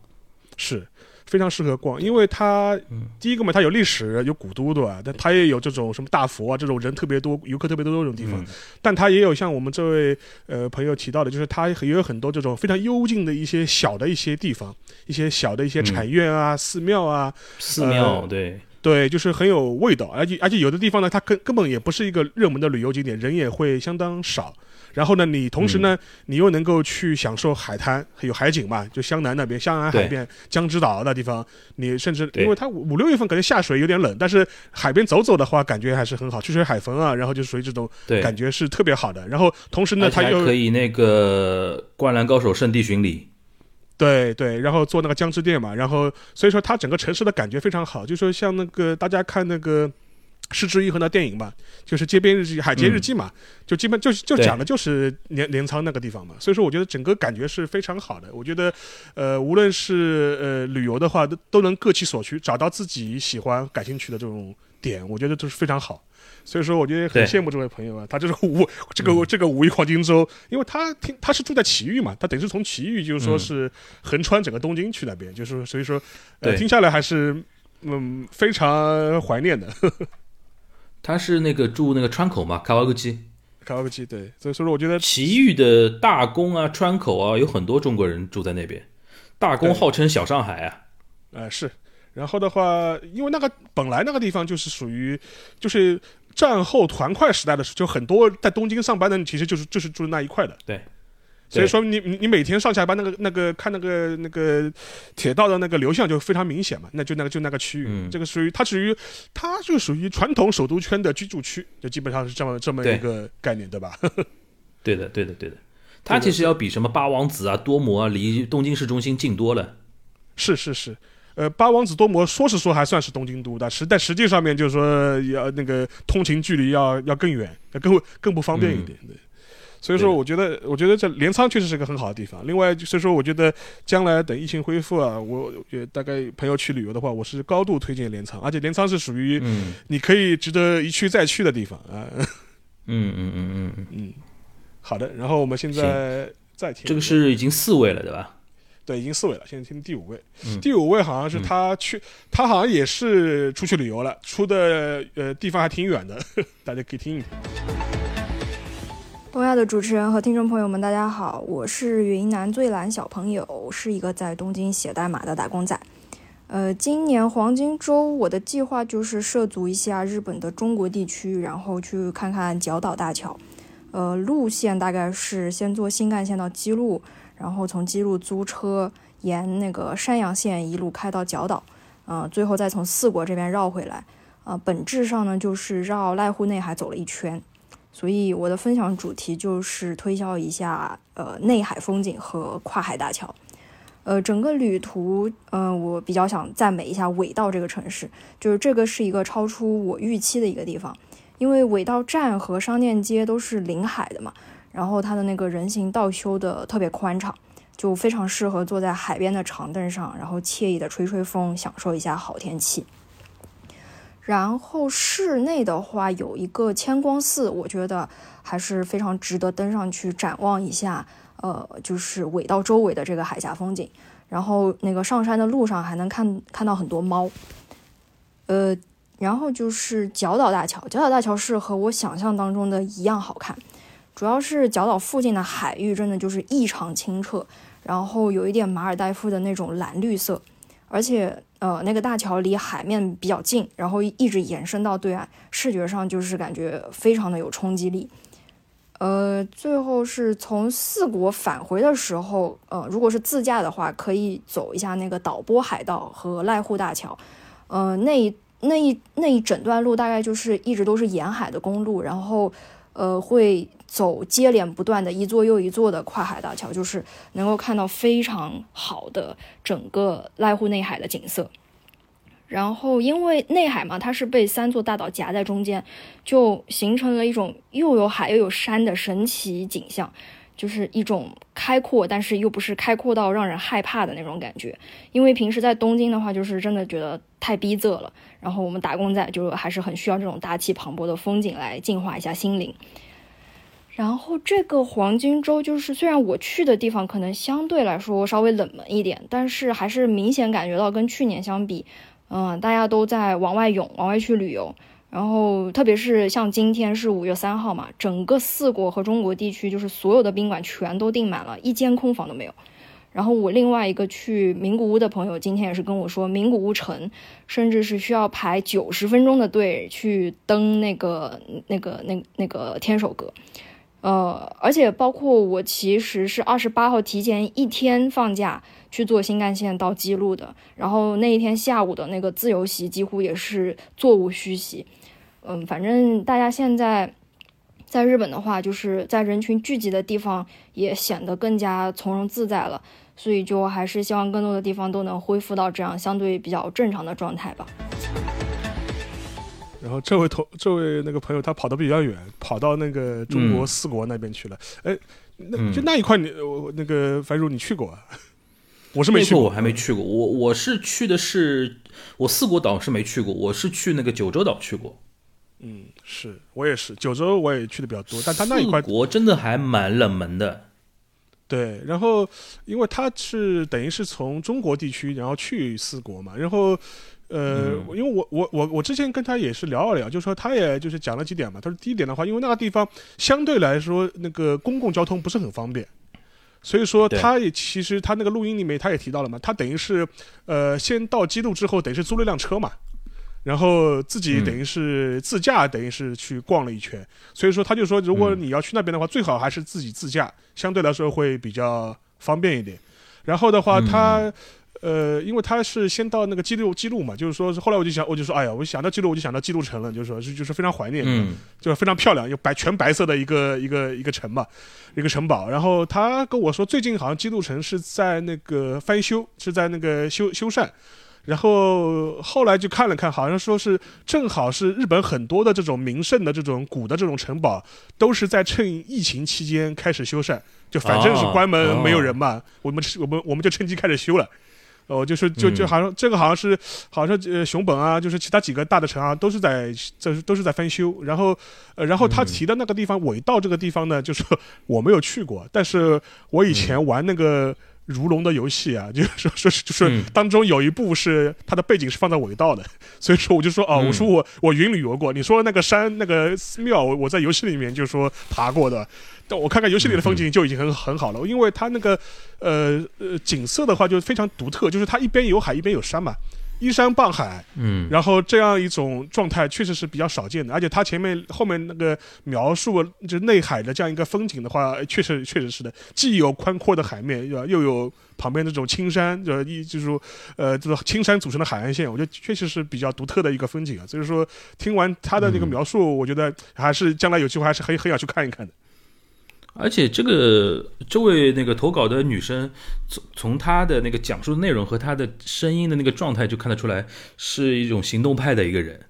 是。非常适合逛，因为它第一个嘛，它有历史，有古都，对吧？但它也有这种什么大佛啊，这种人特别多、游客特别多这种地方。但它也有像我们这位呃朋友提到的，就是它也有很多这种非常幽静的一些小的一些地方，一些小的一些禅院啊、寺庙啊。寺庙，对对，就是很有味道，而且而且有的地方呢，它根根本也不是一个热门的旅游景点，人也会相当少。然后呢，你同时呢，你又能够去享受海滩，有海景嘛？就湘南那边，湘南海边、江之岛那地方，你甚至因为它五六月份可能下水有点冷，但是海边走走的话，感觉还是很好，吹吹海风啊，然后就属于这种感觉是特别好的。然后同时呢，它又可以那个灌篮高手圣地巡礼，对对，然后做那个江之电嘛，然后所以说它整个城市的感觉非常好，就说像那个大家看那个。失之愈合的电影嘛，就是街边日记、海街日记嘛，就基本就就讲的就是镰镰仓那个地方嘛，所以说我觉得整个感觉是非常好的。我觉得，呃，无论是呃旅游的话，都都能各其所需，找到自己喜欢、感兴趣的这种点，我觉得都是非常好。所以说，我觉得很羡慕这位朋友啊，他就是五这个这个五一黄金周，因为他听他是住在埼玉嘛，他等于是从埼玉就是说是横穿整个东京去那边，就是所以说，呃，听下来还是嗯非常怀念的。他是那个住那个川口嘛，卡瓦格基，卡瓦格基对，所以说我觉得奇遇的大宫啊、川口啊，有很多中国人住在那边。大宫号称小上海啊，呃是，然后的话，因为那个本来那个地方就是属于，就是战后团块时代的时候，就很多在东京上班的，其实就是就是住那一块的。对，所以说你你你每天上下班那个那个看那个那个铁道的那个流向就非常明显嘛，那就那个就那个区域，这个属于它属于它就属于传统首都圈的居住区，就基本上是这么这么一个概念，对吧？对的，对的，对的。它其实要比什么八王子啊、多摩啊，离东京市中心近多了。是是是，呃，八王子多摩说是说还算是东京都的，实但实际上面就是说要那个通勤距离要要更远，要更更不方便一点。对。所以说，我觉得，我觉得这镰仓确实是个很好的地方。另外，所以说，我觉得将来等疫情恢复啊，我也大概朋友去旅游的话，我是高度推荐镰仓。而且镰仓是属于你可以值得一去再去的地方啊。嗯嗯嗯嗯嗯。好的，然后我们现在再听。这个是已经四位了，对吧？对，已经四位了。现在听第五位。第五位好像是他去，他好像也是出去旅游了，出的呃地方还挺远的，大家可以听一听。东亚的主持人和听众朋友们，大家好，我是云南最蓝小朋友，是一个在东京写代码的打工仔。呃，今年黄金周，我的计划就是涉足一下日本的中国地区，然后去看看角岛大桥。呃，路线大概是先坐新干线到姬路，然后从姬路租车沿那个山阳线一路开到角岛，嗯，最后再从四国这边绕回来。啊，本质上呢，就是绕濑户内海走了一圈。所以我的分享主题就是推销一下呃内海风景和跨海大桥，呃整个旅途嗯我比较想赞美一下尾道这个城市，就是这个是一个超出我预期的一个地方，因为尾道站和商店街都是临海的嘛，然后它的那个人行道修的特别宽敞，就非常适合坐在海边的长凳上，然后惬意的吹吹风，享受一下好天气。然后室内的话有一个千光寺，我觉得还是非常值得登上去展望一下。呃，就是尾道周围的这个海峡风景。然后那个上山的路上还能看看到很多猫。呃，然后就是角岛大桥，角岛大桥是和我想象当中的一样好看。主要是角岛附近的海域真的就是异常清澈，然后有一点马尔代夫的那种蓝绿色，而且。呃，那个大桥离海面比较近，然后一直延伸到对岸，视觉上就是感觉非常的有冲击力。呃，最后是从四国返回的时候，呃，如果是自驾的话，可以走一下那个岛波海道和濑户大桥。呃，那一那一那一整段路大概就是一直都是沿海的公路，然后。呃，会走接连不断的一座又一座的跨海大桥，就是能够看到非常好的整个濑户内海的景色。然后，因为内海嘛，它是被三座大岛夹在中间，就形成了一种又有海又有山的神奇景象。就是一种开阔，但是又不是开阔到让人害怕的那种感觉。因为平时在东京的话，就是真的觉得太逼仄了。然后我们打工仔就还是很需要这种大气磅礴的风景来净化一下心灵。然后这个黄金周，就是虽然我去的地方可能相对来说稍微冷门一点，但是还是明显感觉到跟去年相比，嗯，大家都在往外涌，往外去旅游。然后，特别是像今天是五月三号嘛，整个四国和中国地区就是所有的宾馆全都订满了，一间空房都没有。然后我另外一个去名古屋的朋友今天也是跟我说，名古屋城甚至是需要排九十分钟的队去登那个那个那那个天守阁。呃，而且包括我其实是二十八号提前一天放假去做新干线到基路的，然后那一天下午的那个自由席几乎也是座无虚席。嗯，反正大家现在在日本的话，就是在人群聚集的地方也显得更加从容自在了，所以就还是希望更多的地方都能恢复到这样相对比较正常的状态吧。然后这位同这位那个朋友他跑得比较远，跑到那个中国四国那边去了。哎，那就那一块你我那个樊如你去过？我是没去过，我还没去过。我我是去的是我四国岛是没去过，我是去那个九州岛去过。嗯，是我也是九州，我也去的比较多，但他那一块国真的还蛮冷门的。对，然后因为他是等于是从中国地区，然后去四国嘛，然后呃，因为我我我我之前跟他也是聊了聊，就说他也就是讲了几点嘛。他说第一点的话，因为那个地方相对来说那个公共交通不是很方便，所以说他也其实他那个录音里面他也提到了嘛，他等于是呃先到基路之后，等于是租了一辆车嘛。然后自己等于是自驾，等于是去逛了一圈。所以说他就说，如果你要去那边的话，最好还是自己自驾，相对来说会比较方便一点。然后的话，他。呃，因为他是先到那个记录记录嘛，就是说，后来我就想，我就说，哎呀，我想到记录，我就想到记录城了，就是说，是就是非常怀念，嗯，就非常漂亮，有白全白色的一个一个一个城嘛，一个城堡。然后他跟我说，最近好像记录城是在那个翻修，是在那个修修缮。然后后来就看了看，好像说是正好是日本很多的这种名胜的这种古的这种城堡，都是在趁疫情期间开始修缮，就反正是关门没有人嘛，我们我们我们就趁机开始修了。哦，就是就就好像这个好像是，好像呃熊本啊，就是其他几个大的城啊，都是在这都是在翻修。然后，呃，然后他提的那个地方尾道这个地方呢，就是我没有去过，但是我以前玩那个如龙的游戏啊，就是说说是就是当中有一部是它的背景是放在尾道的，所以说我就说哦，我说我我云旅游过，你说那个山那个寺庙，我在游戏里面就说爬过的。但我看看游戏里的风景就已经很 很好了，因为它那个，呃呃景色的话就非常独特，就是它一边有海一边有山嘛，依山傍海，嗯，然后这样一种状态确实是比较少见的，而且它前面后面那个描述就内海的这样一个风景的话，确实确实是的，既有宽阔的海面，又又有旁边这种青山，就一就是说，呃，这个青山组成的海岸线，我觉得确实是比较独特的一个风景啊。所以说，听完他的那个描述，我觉得还是将来有机会还是很很想去看一看的。而且这个这位那个投稿的女生，从从她的那个讲述的内容和她的声音的那个状态就看得出来，是一种行动派的一个人。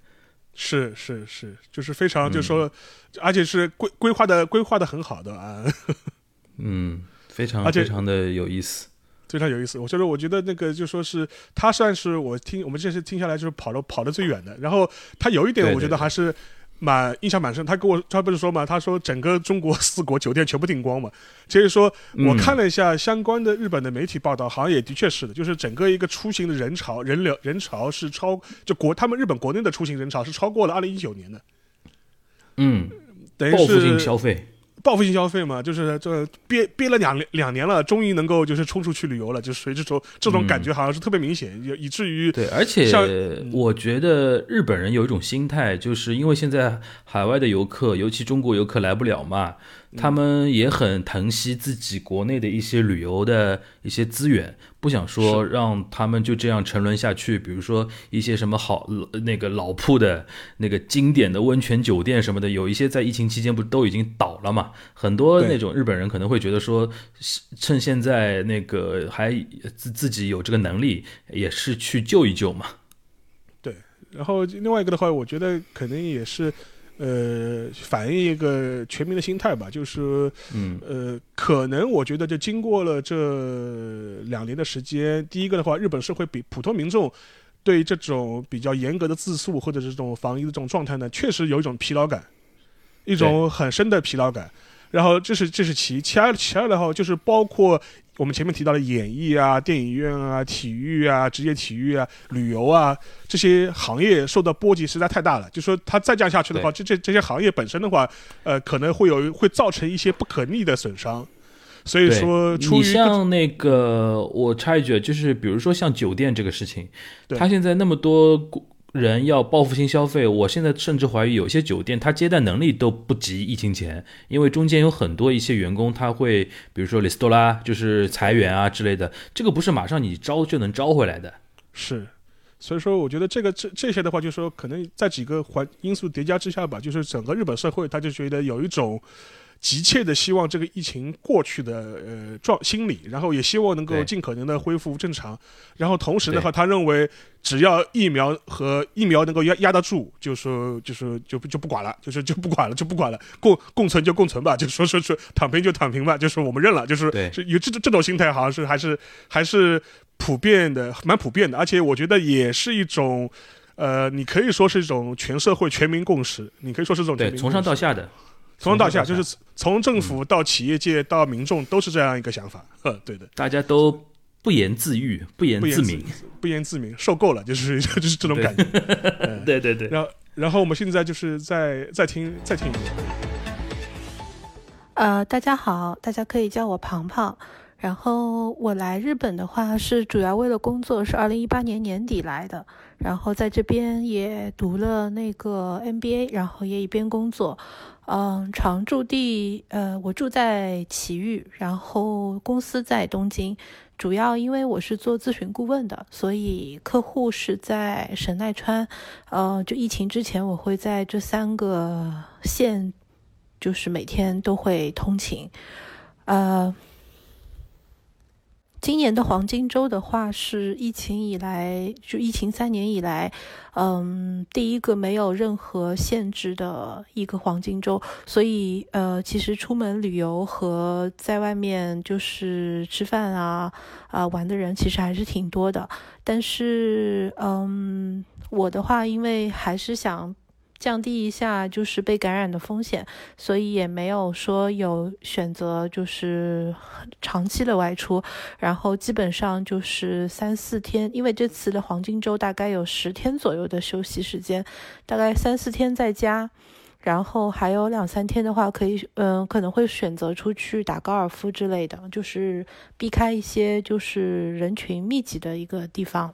是是是，就是非常，就是说，而且是规规划的规划的很好的啊。嗯，非常非常的有意思，非常有意思。我就是，我觉得那个就说是他算是我听我们这次听下来就是跑了跑的最远的。然后他有一点，我觉得还是。蛮印象蛮深，他跟我他不是说嘛，他说整个中国四国酒店全部订光嘛，其实说我看了一下相关的日本的媒体报道，好像也的确是的，就是整个一个出行的人潮人流人潮是超就国他们日本国内的出行人潮是超过了二零一九年的，嗯，等于是消费。报复性消费嘛，就是这憋憋了两两年了，终于能够就是冲出去旅游了，就是随这种这种感觉好像是特别明显，以至于对，而且我觉得日本人有一种心态，就是因为现在海外的游客，尤其中国游客来不了嘛。他们也很疼惜自己国内的一些旅游的一些资源，不想说让他们就这样沉沦下去。比如说一些什么好那个老铺的那个经典的温泉酒店什么的，有一些在疫情期间不都已经倒了嘛？很多那种日本人可能会觉得说，趁现在那个还自自己有这个能力，也是去救一救嘛。对，然后另外一个的话，我觉得可能也是。呃，反映一个全民的心态吧，就是，嗯，呃，可能我觉得，就经过了这两年的时间，第一个的话，日本社会比普通民众对这种比较严格的自诉或者这种防疫的这种状态呢，确实有一种疲劳感，一种很深的疲劳感。然后这是这是其其二其二的话，就是包括。我们前面提到的演艺啊、电影院啊、体育啊、职业体育啊、旅游啊这些行业受到波及实在太大了。就说它再降下去的话，这这这些行业本身的话，呃，可能会有会造成一些不可逆的损伤。所以说，你像那个，我插一句，就是比如说像酒店这个事情，它现在那么多。人要报复性消费，我现在甚至怀疑有些酒店它接待能力都不及疫情前，因为中间有很多一些员工他会，比如说里斯多拉就是裁员啊之类的，这个不是马上你招就能招回来的。是，所以说我觉得这个这这些的话，就是说可能在几个环因素叠加之下吧，就是整个日本社会他就觉得有一种。急切的希望这个疫情过去的呃状心理，然后也希望能够尽可能的恢复正常，然后同时的话，他认为只要疫苗和疫苗能够压压得住，就说就是就就不管了，就是就不管了就不管了，共共存就共存吧，就说说说躺平就躺平吧，就是我们认了，就是有这这种心态，好像是还是还是普遍的，蛮普遍的，而且我觉得也是一种呃，你可以说是一种全社会全民共识，你可以说是这种对从上到下的。从上到下，就是从政府到企业界到民众，都是这样一个想法。呵，对的，大家都不言自喻，不言自明，不言自明，受够了，就是 就是这种感觉。对对对。然后，然后我们现在就是在在听再听一遍。呃，大家好，大家可以叫我庞庞。然后我来日本的话是主要为了工作，是二零一八年年底来的。然后在这边也读了那个 MBA，然后也一边工作。嗯，常驻地呃，我住在埼玉，然后公司在东京。主要因为我是做咨询顾问的，所以客户是在神奈川。呃，就疫情之前，我会在这三个县，就是每天都会通勤。呃。今年的黄金周的话，是疫情以来就疫情三年以来，嗯，第一个没有任何限制的一个黄金周。所以，呃，其实出门旅游和在外面就是吃饭啊啊玩的人其实还是挺多的。但是，嗯，我的话，因为还是想。降低一下就是被感染的风险，所以也没有说有选择就是长期的外出，然后基本上就是三四天，因为这次的黄金周大概有十天左右的休息时间，大概三四天在家，然后还有两三天的话可以，嗯，可能会选择出去打高尔夫之类的，就是避开一些就是人群密集的一个地方。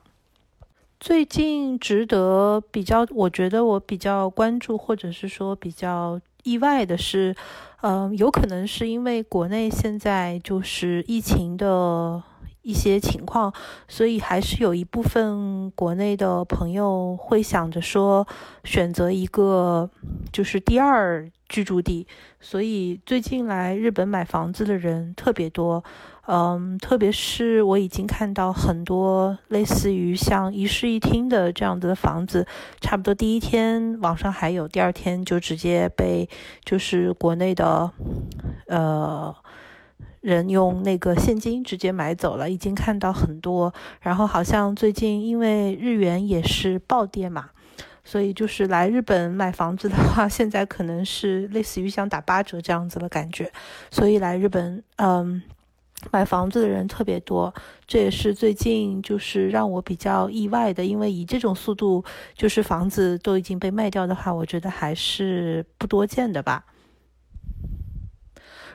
最近值得比较，我觉得我比较关注，或者是说比较意外的是，嗯，有可能是因为国内现在就是疫情的一些情况，所以还是有一部分国内的朋友会想着说，选择一个就是第二居住地，所以最近来日本买房子的人特别多。嗯，特别是我已经看到很多类似于像一室一厅的这样子的房子，差不多第一天网上还有，第二天就直接被就是国内的呃人用那个现金直接买走了，已经看到很多。然后好像最近因为日元也是暴跌嘛，所以就是来日本买房子的话，现在可能是类似于想打八折这样子的感觉，所以来日本，嗯。买房子的人特别多，这也是最近就是让我比较意外的，因为以这种速度，就是房子都已经被卖掉的话，我觉得还是不多见的吧。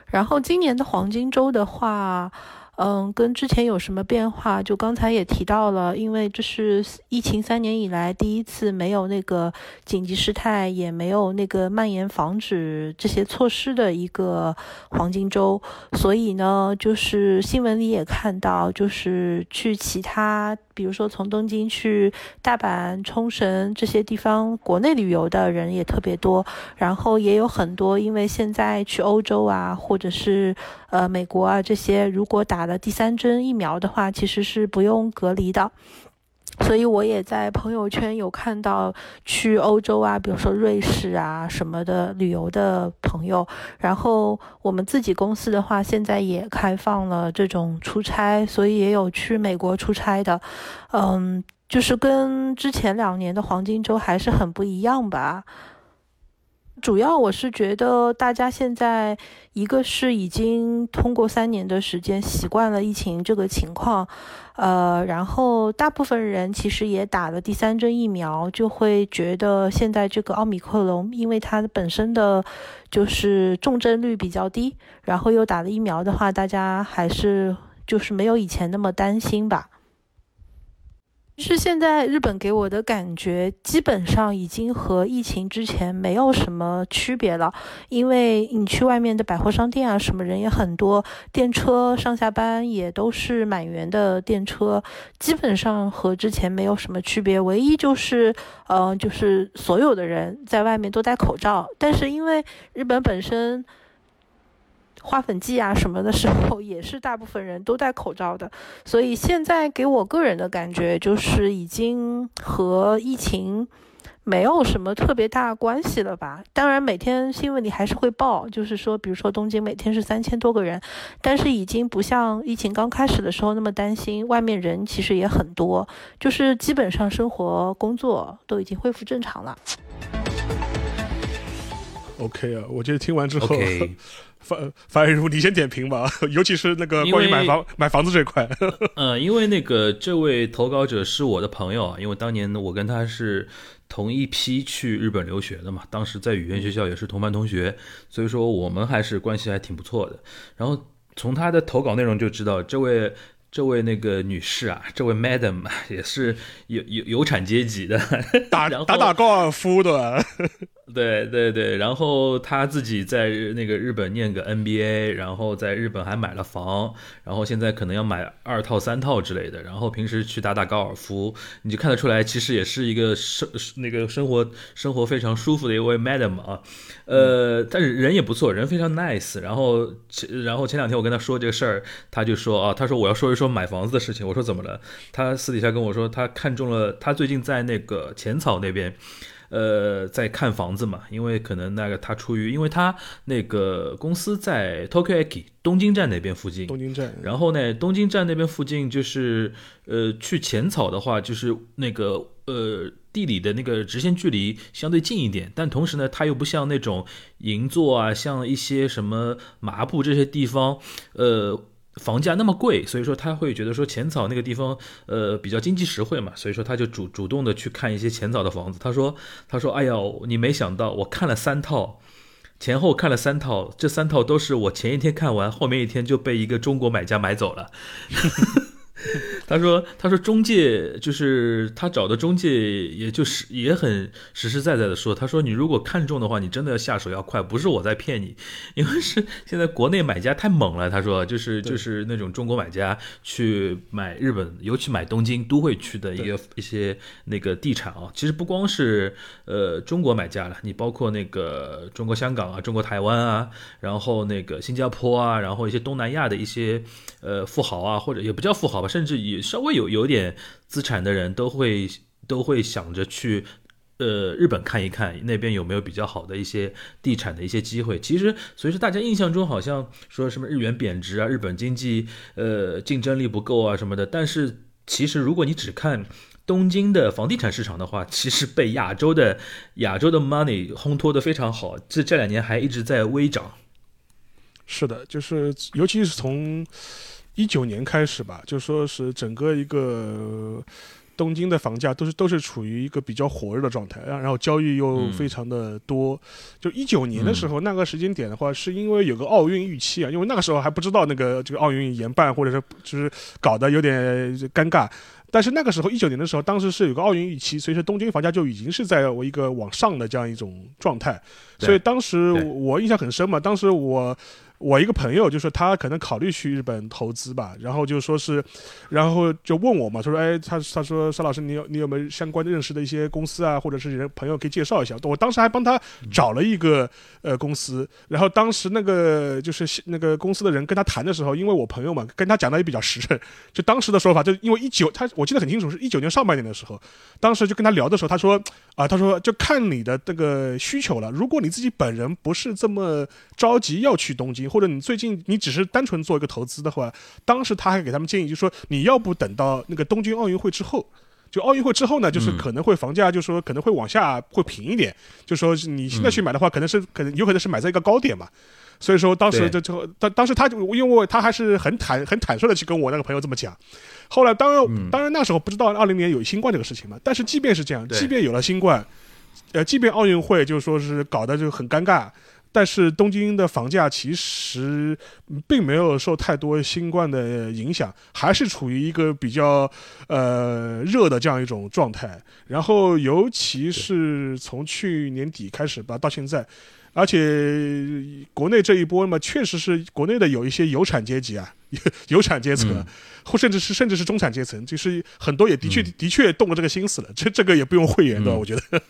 然后今年的黄金周的话。嗯，跟之前有什么变化？就刚才也提到了，因为这是疫情三年以来第一次没有那个紧急事态，也没有那个蔓延防止这些措施的一个黄金周，所以呢，就是新闻里也看到，就是去其他，比如说从东京去大阪、冲绳这些地方，国内旅游的人也特别多，然后也有很多，因为现在去欧洲啊，或者是。呃，美国啊，这些如果打了第三针疫苗的话，其实是不用隔离的。所以我也在朋友圈有看到去欧洲啊，比如说瑞士啊什么的旅游的朋友。然后我们自己公司的话，现在也开放了这种出差，所以也有去美国出差的。嗯，就是跟之前两年的黄金周还是很不一样吧。主要我是觉得大家现在一个是已经通过三年的时间习惯了疫情这个情况，呃，然后大部分人其实也打了第三针疫苗，就会觉得现在这个奥密克戎，因为它本身的就是重症率比较低，然后又打了疫苗的话，大家还是就是没有以前那么担心吧。是现在日本给我的感觉，基本上已经和疫情之前没有什么区别了。因为你去外面的百货商店啊，什么人也很多，电车上下班也都是满员的电车，基本上和之前没有什么区别。唯一就是，呃，就是所有的人在外面都戴口罩。但是因为日本本身。花粉季啊什么的时候，也是大部分人都戴口罩的，所以现在给我个人的感觉就是已经和疫情没有什么特别大关系了吧。当然，每天新闻里还是会报，就是说，比如说东京每天是三千多个人，但是已经不像疫情刚开始的时候那么担心，外面人其实也很多，就是基本上生活工作都已经恢复正常了。OK 啊，我觉得听完之后。樊樊如，你先点评吧，尤其是那个关于买房买房子这块。呃，因为那个这位投稿者是我的朋友啊，因为当年我跟他是同一批去日本留学的嘛，当时在语言学校也是同班同学，所以说我们还是关系还挺不错的。然后从他的投稿内容就知道，这位这位那个女士啊，这位 Madam 也是有有有产阶级的，打打打高尔夫的。对对对，然后他自己在那个日本念个 NBA，然后在日本还买了房，然后现在可能要买二套三套之类的，然后平时去打打高尔夫，你就看得出来，其实也是一个生那个生活生活非常舒服的一位 Madam 啊，呃，但是人也不错，人非常 nice，然后然后前两天我跟他说这个事儿，他就说啊，他说我要说一说买房子的事情，我说怎么了？他私底下跟我说，他看中了，他最近在那个浅草那边。呃，在看房子嘛，因为可能那个他出于，因为他那个公司在 Tokyo Eki 东京站那边附近，东京站，然后呢，东京站那边附近就是呃，去浅草的话，就是那个呃，地理的那个直线距离相对近一点，但同时呢，它又不像那种银座啊，像一些什么麻布这些地方，呃。房价那么贵，所以说他会觉得说浅草那个地方，呃，比较经济实惠嘛，所以说他就主主动的去看一些浅草的房子。他说，他说，哎呀，你没想到，我看了三套，前后看了三套，这三套都是我前一天看完，后面一天就被一个中国买家买走了。他说：“他说中介就是他找的中介，也就是也很实实在在的说，他说你如果看中的话，你真的要下手要快，不是我在骗你，因为是现在国内买家太猛了。他说就是就是那种中国买家去买日本，尤其买东京都会区的一个一些那个地产啊，其实不光是呃中国买家了，你包括那个中国香港啊、中国台湾啊，然后那个新加坡啊，然后一些东南亚的一些呃富豪啊，或者也不叫富豪。”甚至也稍微有有点资产的人都会都会想着去，呃，日本看一看那边有没有比较好的一些地产的一些机会。其实，所以说大家印象中好像说什么日元贬值啊，日本经济呃竞争力不够啊什么的。但是其实如果你只看东京的房地产市场的话，其实被亚洲的亚洲的 money 烘托的非常好，这这两年还一直在微涨。是的，就是尤其是从。一九年开始吧，就说是整个一个东京的房价都是都是处于一个比较火热的状态，然然后交易又非常的多。就一九年的时候，那个时间点的话，是因为有个奥运预期啊，因为那个时候还不知道那个这个奥运延办，或者是就是搞得有点尴尬。但是那个时候一九年的时候，当时是有个奥运预期，所以说东京房价就已经是在我一个往上的这样一种状态。所以当时我印象很深嘛，当时我。我一个朋友就说他可能考虑去日本投资吧，然后就说是，然后就问我嘛，他说哎，他他说邵老师，你有你有没有相关的认识的一些公司啊，或者是人朋友可以介绍一下？我当时还帮他找了一个呃公司，然后当时那个就是那个公司的人跟他谈的时候，因为我朋友嘛，跟他讲的也比较实诚，就当时的说法，就因为一九他我记得很清楚，是一九年上半年的时候，当时就跟他聊的时候，他说啊，他说就看你的这个需求了，如果你自己本人不是这么着急要去东京。或者你最近你只是单纯做一个投资的话，当时他还给他们建议，就说你要不等到那个东京奥运会之后，就奥运会之后呢，就是可能会房价就说可能会往下会平一点，就说你现在去买的话，可能是可能有可能是买在一个高点嘛，所以说当时就就当当时他就因为他还是很坦很坦率的去跟我那个朋友这么讲，后来当然当然那时候不知道二零年有新冠这个事情嘛，但是即便是这样，即便有了新冠，呃，即便奥运会就说是搞得就很尴尬。但是东京的房价其实并没有受太多新冠的影响，还是处于一个比较呃热的这样一种状态。然后尤其是从去年底开始吧，到现在，而且国内这一波嘛，确实是国内的有一些有产阶级啊，有产阶层，或甚至是甚至是中产阶层，就是很多也的确的确动了这个心思了。这这个也不用讳言的，我觉得。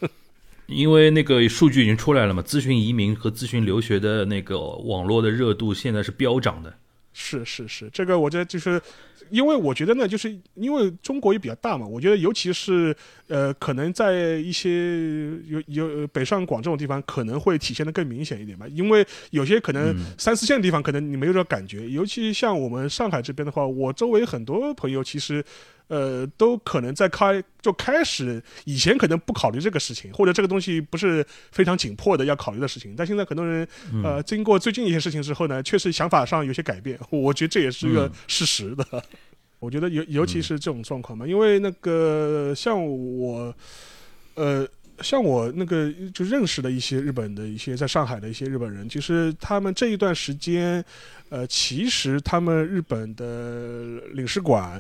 因为那个数据已经出来了嘛，咨询移民和咨询留学的那个网络的热度现在是飙涨的。是是是，这个我觉得就是，因为我觉得呢，就是因为中国也比较大嘛，我觉得尤其是呃，可能在一些有有北上广这种地方，可能会体现的更明显一点吧。因为有些可能三四线的地方，可能你没有这感觉，尤其像我们上海这边的话，我周围很多朋友其实。呃，都可能在开就开始以前可能不考虑这个事情，或者这个东西不是非常紧迫的要考虑的事情，但现在很多人呃，经过最近一些事情之后呢，确实想法上有些改变，我觉得这也是一个事实的。我觉得尤尤其是这种状况嘛，因为那个像我，呃，像我那个就认识的一些日本的一些在上海的一些日本人，其实他们这一段时间，呃，其实他们日本的领事馆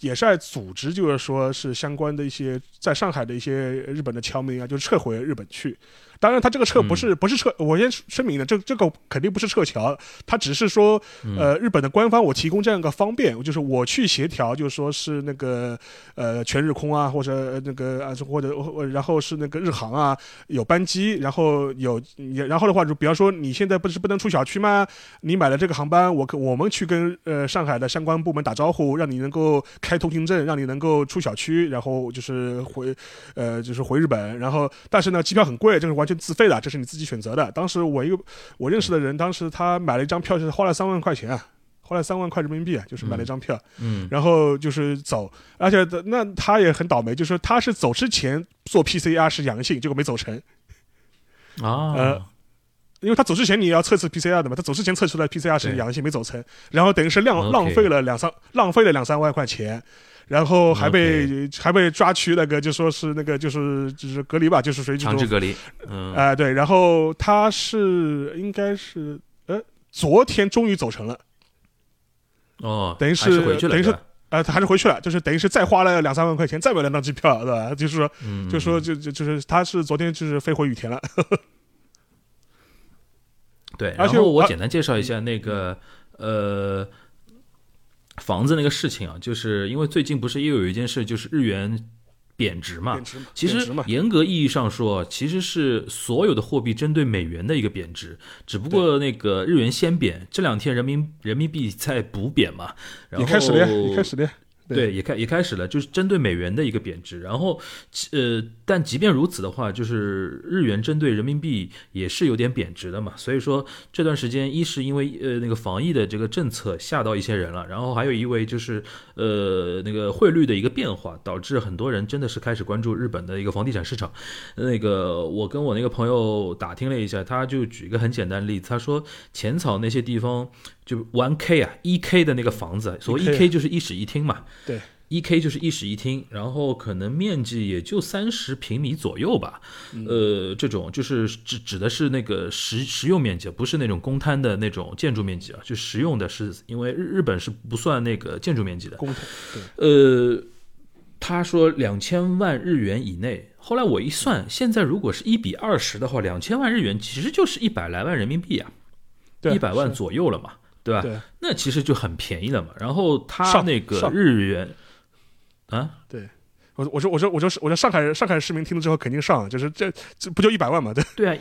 也是在组织，就是说是相关的一些在上海的一些日本的侨民啊，就撤回日本去。当然，他这个撤不是不是撤，我先声明的，这这个肯定不是撤侨，他只是说，呃，日本的官方我提供这样一个方便，就是我去协调，就是说是那个呃全日空啊，或者那个啊，或者然后是那个日航啊有班机，然后有然后的话，就比方说你现在不是不能出小区吗？你买了这个航班，我我们去跟呃上海的相关部门打招呼，让你能够开通行证，让你能够出小区，然后就是回呃就是回日本，然后但是呢机票很贵，这是完全。自费的，这是你自己选择的。当时我一个我认识的人，当时他买了一张票，就是花了三万块钱啊，花了三万块人民币啊，就是买了一张票，嗯，然后就是走，而且那他也很倒霉，就是他是走之前做 PCR 是阳性，结果没走成啊，呃，因为他走之前你要测试 PCR 的嘛，他走之前测出来 PCR 是阳性，没走成，然后等于是浪浪费了两三浪费了两三万块钱。然后还被还被抓去那个就说是那个就是就是隔离吧，就是属于强制隔离。嗯，哎对，然后他是应该是呃昨天终于走成了。哦，等于是等于是呃他还是回去了，就是等于是再花了两三万块钱再买了张机票，对吧？就是说，就说就就就是他是昨天就是飞回羽田了。对，然后我简单介绍一下那个呃。房子那个事情啊，就是因为最近不是又有一件事，就是日元贬值嘛。贬值其实严格意义上说，其实是所有的货币针对美元的一个贬值，只不过那个日元先贬，这两天人民人民币在补贬嘛。你开始练，你开始了。对，也开也开始了，就是针对美元的一个贬值。然后，呃，但即便如此的话，就是日元针对人民币也是有点贬值的嘛。所以说这段时间，一是因为呃那个防疫的这个政策吓到一些人了，然后还有一位就是呃那个汇率的一个变化，导致很多人真的是开始关注日本的一个房地产市场。那个我跟我那个朋友打听了一下，他就举一个很简单的例子，他说浅草那些地方。就 one k 啊，一 k 的那个房子，所谓一 k 就是一室一厅嘛。对，一 k 就是一室一厅，然后可能面积也就三十平米左右吧。呃，这种就是指指的是那个实实用面积，不是那种公摊的那种建筑面积啊。就实用的是，因为日日本是不算那个建筑面积的。公摊。对。呃，他说两千万日元以内。后来我一算，现在如果是一比二十的话，两千万日元其实就是一百来万人民币啊，一百万左右了嘛。对吧？那其实就很便宜了嘛。然后他那个日元，啊，对，我我说我说我说我说上海上海市民听了之后肯定上，就是这这不就一百万嘛？对对啊，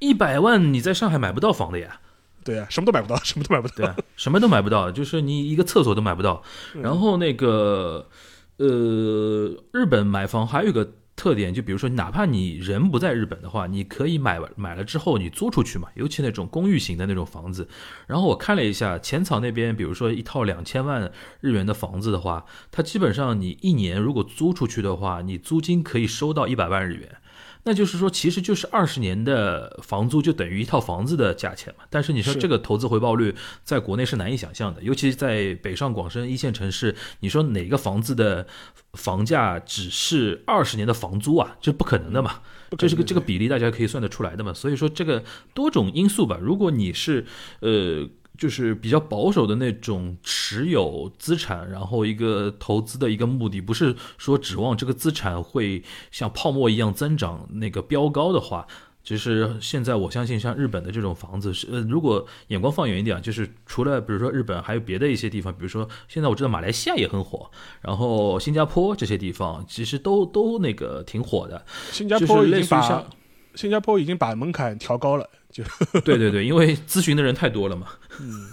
一百万你在上海买不到房的呀。对啊，什么都买不到，什么都买不到，对啊，什么都买不到，就是你一个厕所都买不到。然后那个呃，日本买房还有一个。特点就比如说，哪怕你人不在日本的话，你可以买买了之后你租出去嘛，尤其那种公寓型的那种房子。然后我看了一下浅草那边，比如说一套两千万日元的房子的话，它基本上你一年如果租出去的话，你租金可以收到一百万日元。那就是说，其实就是二十年的房租就等于一套房子的价钱嘛。但是你说这个投资回报率在国内是难以想象的，尤其在北上广深一线城市，你说哪个房子的房价只是二十年的房租啊？这不可能的嘛。这是个这个比例大家可以算得出来的嘛。所以说这个多种因素吧，如果你是呃。就是比较保守的那种持有资产，然后一个投资的一个目的，不是说指望这个资产会像泡沫一样增长，那个飙高的话，其实现在我相信像日本的这种房子是，呃，如果眼光放远一点，就是除了比如说日本，还有别的一些地方，比如说现在我知道马来西亚也很火，然后新加坡这些地方其实都都那个挺火的。新加坡已经把新加坡已经把门槛调高了。就 对对对，因为咨询的人太多了嘛。嗯，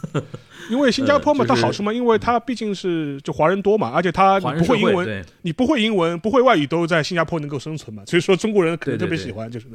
因为新加坡嘛，它好处嘛，因为它毕竟是就华人多嘛，而且它不会英文，你不会英文，不会外语都在新加坡能够生存嘛，所以说中国人可能特别喜欢，就是。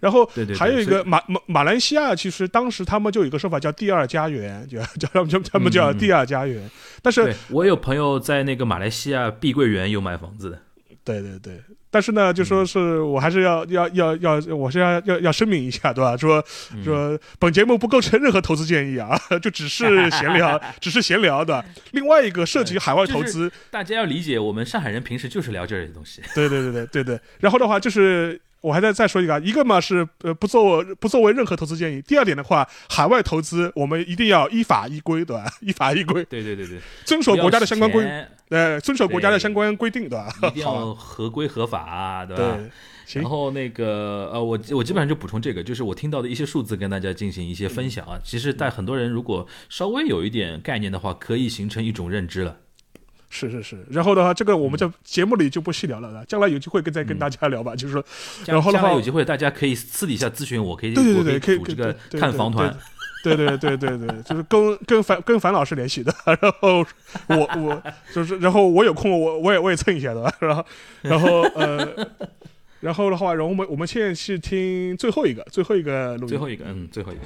然后还有一个马马马来西亚，其实当时他们就有一个说法叫“第二家园”，就 叫他们叫他们叫“第二家园”。但是我有朋友在那个马来西亚碧桂园有买房子的。对对对。但是呢，就说是我还是要要要要，我是要要要声明一下，对吧？说说本节目不构成任何投资建议啊，就只是闲聊，只是闲聊的。另外一个涉及海外投资，大家要理解，我们上海人平时就是聊这些东西。对对对对对对。然后的话就是我还再再说一个，一个嘛是呃不作不作为任何投资建议。第二点的话，海外投资我们一定要依法依规，对吧？依法依规，对对对对，遵守国家的相关规，呃，遵守国家的相关规定，对吧？一定要合规合法，对吧？对。然后那个呃，我我基本上就补充这个，就是我听到的一些数字跟大家进行一些分享啊。其实，在很多人如果稍微有一点概念的话，可以形成一种认知了。是是是，然后的话，这个我们在节目里就不细聊了，将来有机会跟再跟大家聊吧。就是说，然后的话有机会大家可以私底下咨询我，可以对对对，可以组织个看房团，对对对对对，就是跟跟樊跟樊老师联系的。然后我我就是，然后我有空我我也我也蹭一下的，然后然后呃，然后的话，然后我们我们现在是听最后一个最后一个录音，最后一个嗯，最后一个。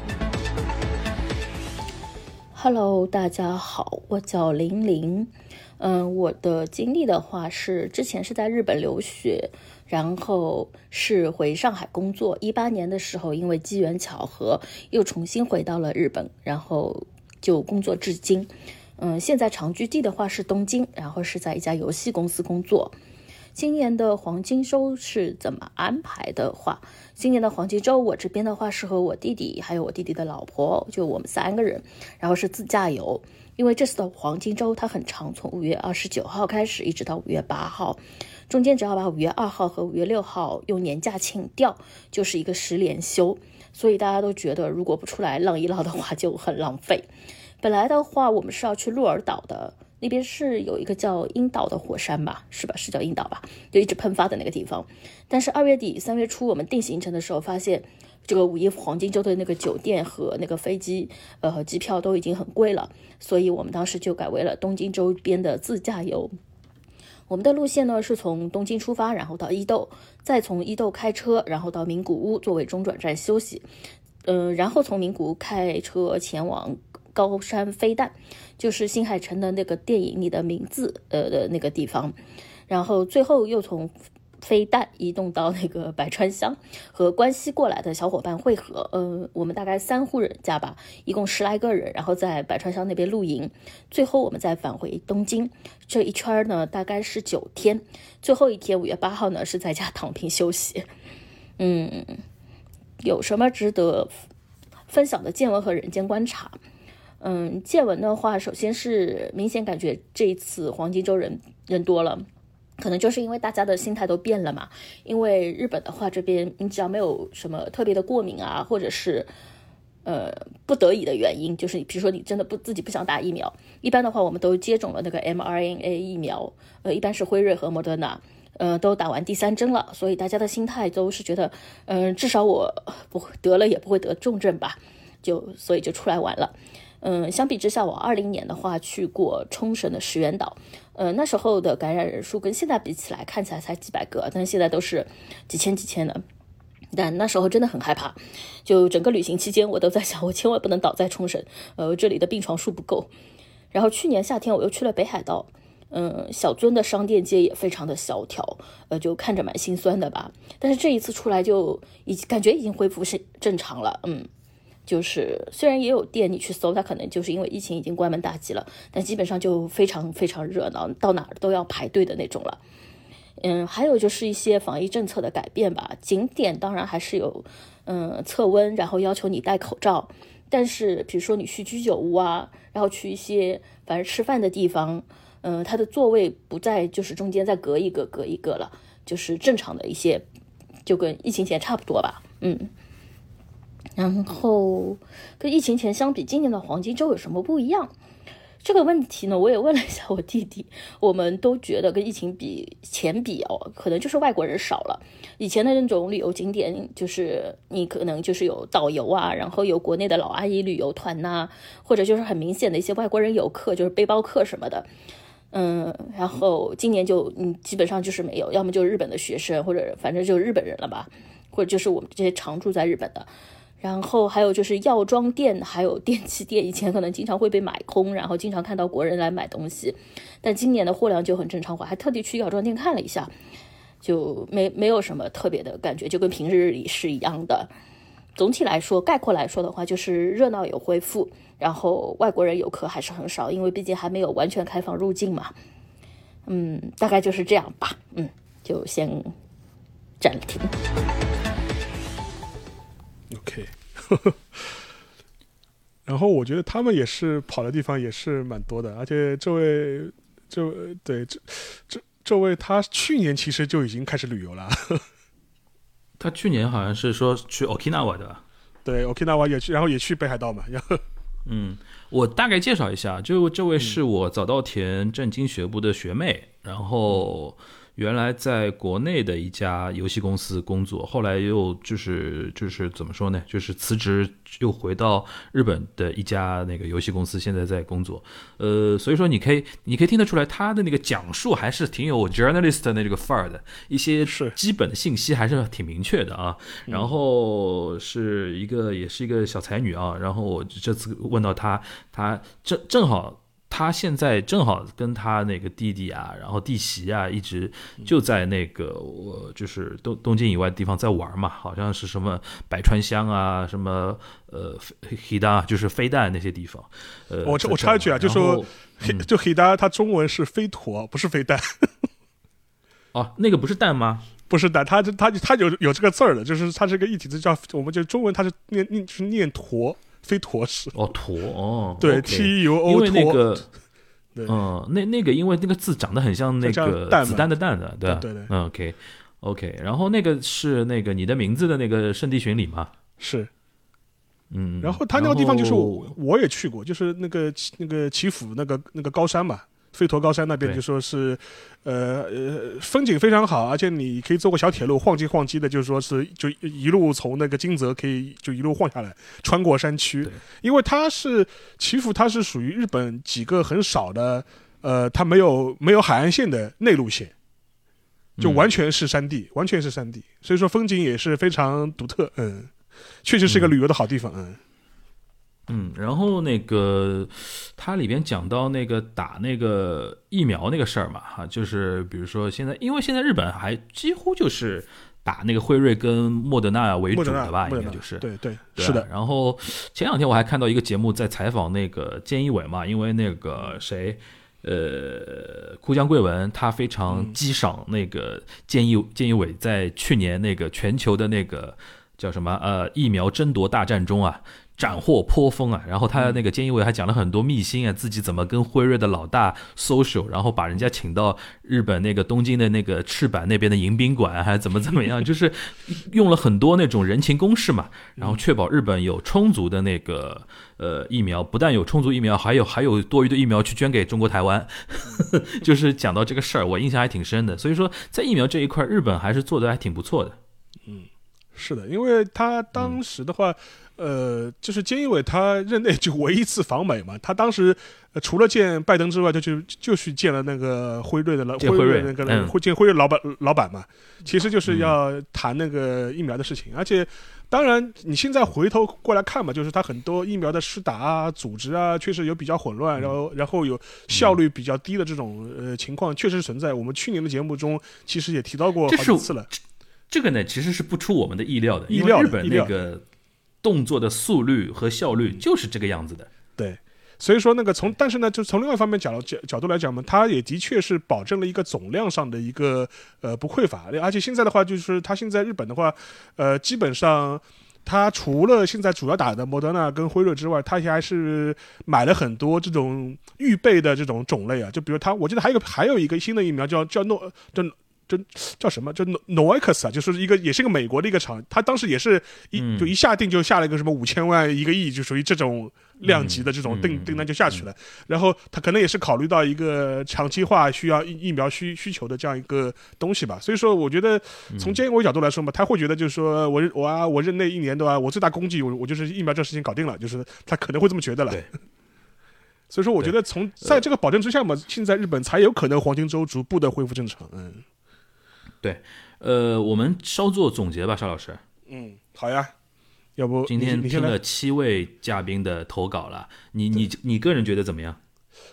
Hello，大家好，我叫玲玲。嗯，我的经历的话是，之前是在日本留学，然后是回上海工作。一八年的时候，因为机缘巧合，又重新回到了日本，然后就工作至今。嗯，现在长居地的话是东京，然后是在一家游戏公司工作。今年的黄金周是怎么安排的话，今年的黄金周我这边的话是和我弟弟还有我弟弟的老婆，就我们三个人，然后是自驾游。因为这次的黄金周它很长，从五月二十九号开始一直到五月八号，中间只要把五月二号和五月六号用年假请掉，就是一个十连休。所以大家都觉得如果不出来浪一浪的话就很浪费。本来的话我们是要去鹿儿岛的，那边是有一个叫樱岛的火山吧，是吧？是叫樱岛吧？就一直喷发的那个地方。但是二月底三月初我们定行程的时候发现。这个五一黄金周的那个酒店和那个飞机，呃，机票都已经很贵了，所以我们当时就改为了东京周边的自驾游。我们的路线呢是从东京出发，然后到伊豆，再从伊豆开车，然后到名古屋作为中转站休息，嗯，然后从名古屋开车前往高山飞弹，就是新海诚的那个电影里的名字，呃的那个地方，然后最后又从。飞弹移动到那个百川乡，和关西过来的小伙伴汇合。呃，我们大概三户人家吧，一共十来个人，然后在百川乡那边露营。最后我们再返回东京，这一圈呢大概是九天。最后一天五月八号呢是在家躺平休息。嗯，有什么值得分享的见闻和人间观察？嗯，见闻的话，首先是明显感觉这一次黄金周人人多了。可能就是因为大家的心态都变了嘛。因为日本的话，这边你只要没有什么特别的过敏啊，或者是呃不得已的原因，就是比如说你真的不自己不想打疫苗，一般的话我们都接种了那个 mRNA 疫苗，呃，一般是辉瑞和莫德纳，呃，都打完第三针了，所以大家的心态都是觉得，嗯，至少我不得了也不会得重症吧，就所以就出来玩了。嗯，相比之下，我二零年的话去过冲绳的石垣岛。呃，那时候的感染人数跟现在比起来，看起来才几百个，但是现在都是几千几千的。但那时候真的很害怕，就整个旅行期间，我都在想，我千万不能倒在冲绳，呃，这里的病床数不够。然后去年夏天我又去了北海道，嗯，小樽的商店街也非常的萧条，呃，就看着蛮心酸的吧。但是这一次出来就已经感觉已经恢复是正常了，嗯。就是虽然也有店，你去搜，它可能就是因为疫情已经关门大吉了，但基本上就非常非常热闹，到哪儿都要排队的那种了。嗯，还有就是一些防疫政策的改变吧，景点当然还是有，嗯，测温，然后要求你戴口罩。但是比如说你去居酒屋啊，然后去一些反正吃饭的地方，嗯，它的座位不再就是中间再隔一个隔一个了，就是正常的一些，就跟疫情前差不多吧，嗯。然后跟疫情前相比，今年的黄金周有什么不一样？这个问题呢，我也问了一下我弟弟，我们都觉得跟疫情比前比哦，可能就是外国人少了。以前的那种旅游景点，就是你可能就是有导游啊，然后有国内的老阿姨旅游团呐，或者就是很明显的一些外国人游客，就是背包客什么的。嗯，然后今年就嗯，基本上就是没有，要么就是日本的学生，或者反正就是日本人了吧，或者就是我们这些常住在日本的。然后还有就是药妆店，还有电器店，以前可能经常会被买空，然后经常看到国人来买东西，但今年的货量就很正常化，还特地去药妆店看了一下，就没没有什么特别的感觉，就跟平日里是一样的。总体来说，概括来说的话，就是热闹有恢复，然后外国人游客还是很少，因为毕竟还没有完全开放入境嘛。嗯，大概就是这样吧。嗯，就先暂停。OK，然后我觉得他们也是跑的地方也是蛮多的，而且这位这位对这这这位他去年其实就已经开始旅游了，他去年好像是说去 Okinawa 的，对 Okinawa 也去，然后也去北海道嘛，然 后嗯，我大概介绍一下，就这位是我早稻田政经学部的学妹，然后。原来在国内的一家游戏公司工作，后来又就是就是怎么说呢？就是辞职又回到日本的一家那个游戏公司，现在在工作。呃，所以说你可以你可以听得出来，他的那个讲述还是挺有 journalist 的那个范儿的，一些是基本的信息还是挺明确的啊。然后是一个也是一个小才女啊。然后我这次问到她，她正正好。他现在正好跟他那个弟弟啊，然后弟媳啊，一直就在那个我就是东东京以外的地方在玩嘛，好像是什么百川乡啊，什么呃黑达就是飞弹那些地方。呃，我我插一句啊，就说黑就黑达，它中文是飞驼，不是飞弹。哦，那个不是蛋吗？不是蛋，它它它有有这个字儿的，就是它是个一体字，叫我们就中文它是念念是念驼。飞驼式哦，驼哦，对，T U O，因为那个，嗯，那那个因为那个字长得很像那个子弹的弹的，对对对，OK，OK，然后那个是那个你的名字的那个圣地巡礼吗？是，嗯，然后他那个地方就是我我也去过，就是那个那个祈福那个那个高山嘛。飞驼高山那边就说是，呃呃，风景非常好，而且你可以坐个小铁路晃机晃机的，就是说是就一路从那个金泽可以就一路晃下来，穿过山区。因为它是祈福，它是属于日本几个很少的，呃，它没有没有海岸线的内陆线，就完全是山地，完全是山地，所以说风景也是非常独特。嗯，确实是一个旅游的好地方。嗯。嗯，然后那个它里边讲到那个打那个疫苗那个事儿嘛，哈，就是比如说现在，因为现在日本还几乎就是打那个辉瑞跟莫德纳为主的吧，应该就是对对是的。然后前两天我还看到一个节目在采访那个菅义伟嘛，因为那个谁，呃，哭江贵文他非常激赏那个菅义菅义伟在去年那个全球的那个叫什么呃疫苗争夺大战中啊。斩获颇丰啊！然后他那个菅义伟还讲了很多秘辛啊，自己怎么跟辉瑞的老大 social，然后把人家请到日本那个东京的那个赤坂那边的迎宾馆，还怎么怎么样，就是用了很多那种人情攻势嘛，然后确保日本有充足的那个呃疫苗，不但有充足疫苗，还有还有多余的疫苗去捐给中国台湾，就是讲到这个事儿，我印象还挺深的。所以说，在疫苗这一块，日本还是做的还挺不错的。嗯，是的，因为他当时的话。呃，就是菅义伟他任内就唯一一次访美嘛，他当时除了见拜登之外，就去就去见了那个辉瑞的老辉瑞那个会见辉瑞老板老板嘛，其实就是要谈那个疫苗的事情。而且，当然你现在回头过来看嘛，就是他很多疫苗的施打啊、组织啊，确实有比较混乱，然后然后有效率比较低的这种呃情况，确实存在。我们去年的节目中其实也提到过好几次了。这个呢，其实是不出我们的意料的，意料日本那个。动作的速率和效率就是这个样子的，对，所以说那个从，但是呢，就从另外一方面角角角度来讲嘛，它也的确是保证了一个总量上的一个呃不匮乏，而且现在的话，就是它现在日本的话，呃，基本上它除了现在主要打的莫德纳跟辉瑞之外，它还是买了很多这种预备的这种种类啊，就比如它，我记得还有个还有一个新的疫苗叫叫诺叫。就叫什么？叫 Novix 啊，就是一个，也是一个美国的一个厂，他当时也是一就一下定就下了一个什么五千万一个亿，就属于这种量级的这种订订单就下去了。然后他可能也是考虑到一个长期化需要疫疫苗需需求的这样一个东西吧。所以说，我觉得从监管角度来说嘛，他会觉得就是说我我啊，我任内一年对吧，我最大功绩我我就是疫苗这事情搞定了，就是他可能会这么觉得了。所以说，我觉得从在这个保证之下嘛，现在日本才有可能黄金周逐步的恢复正常。嗯。对，呃，我们稍作总结吧，邵老师。嗯，好呀，要不今天听了七位嘉宾的投稿了，你你你个人觉得怎么样？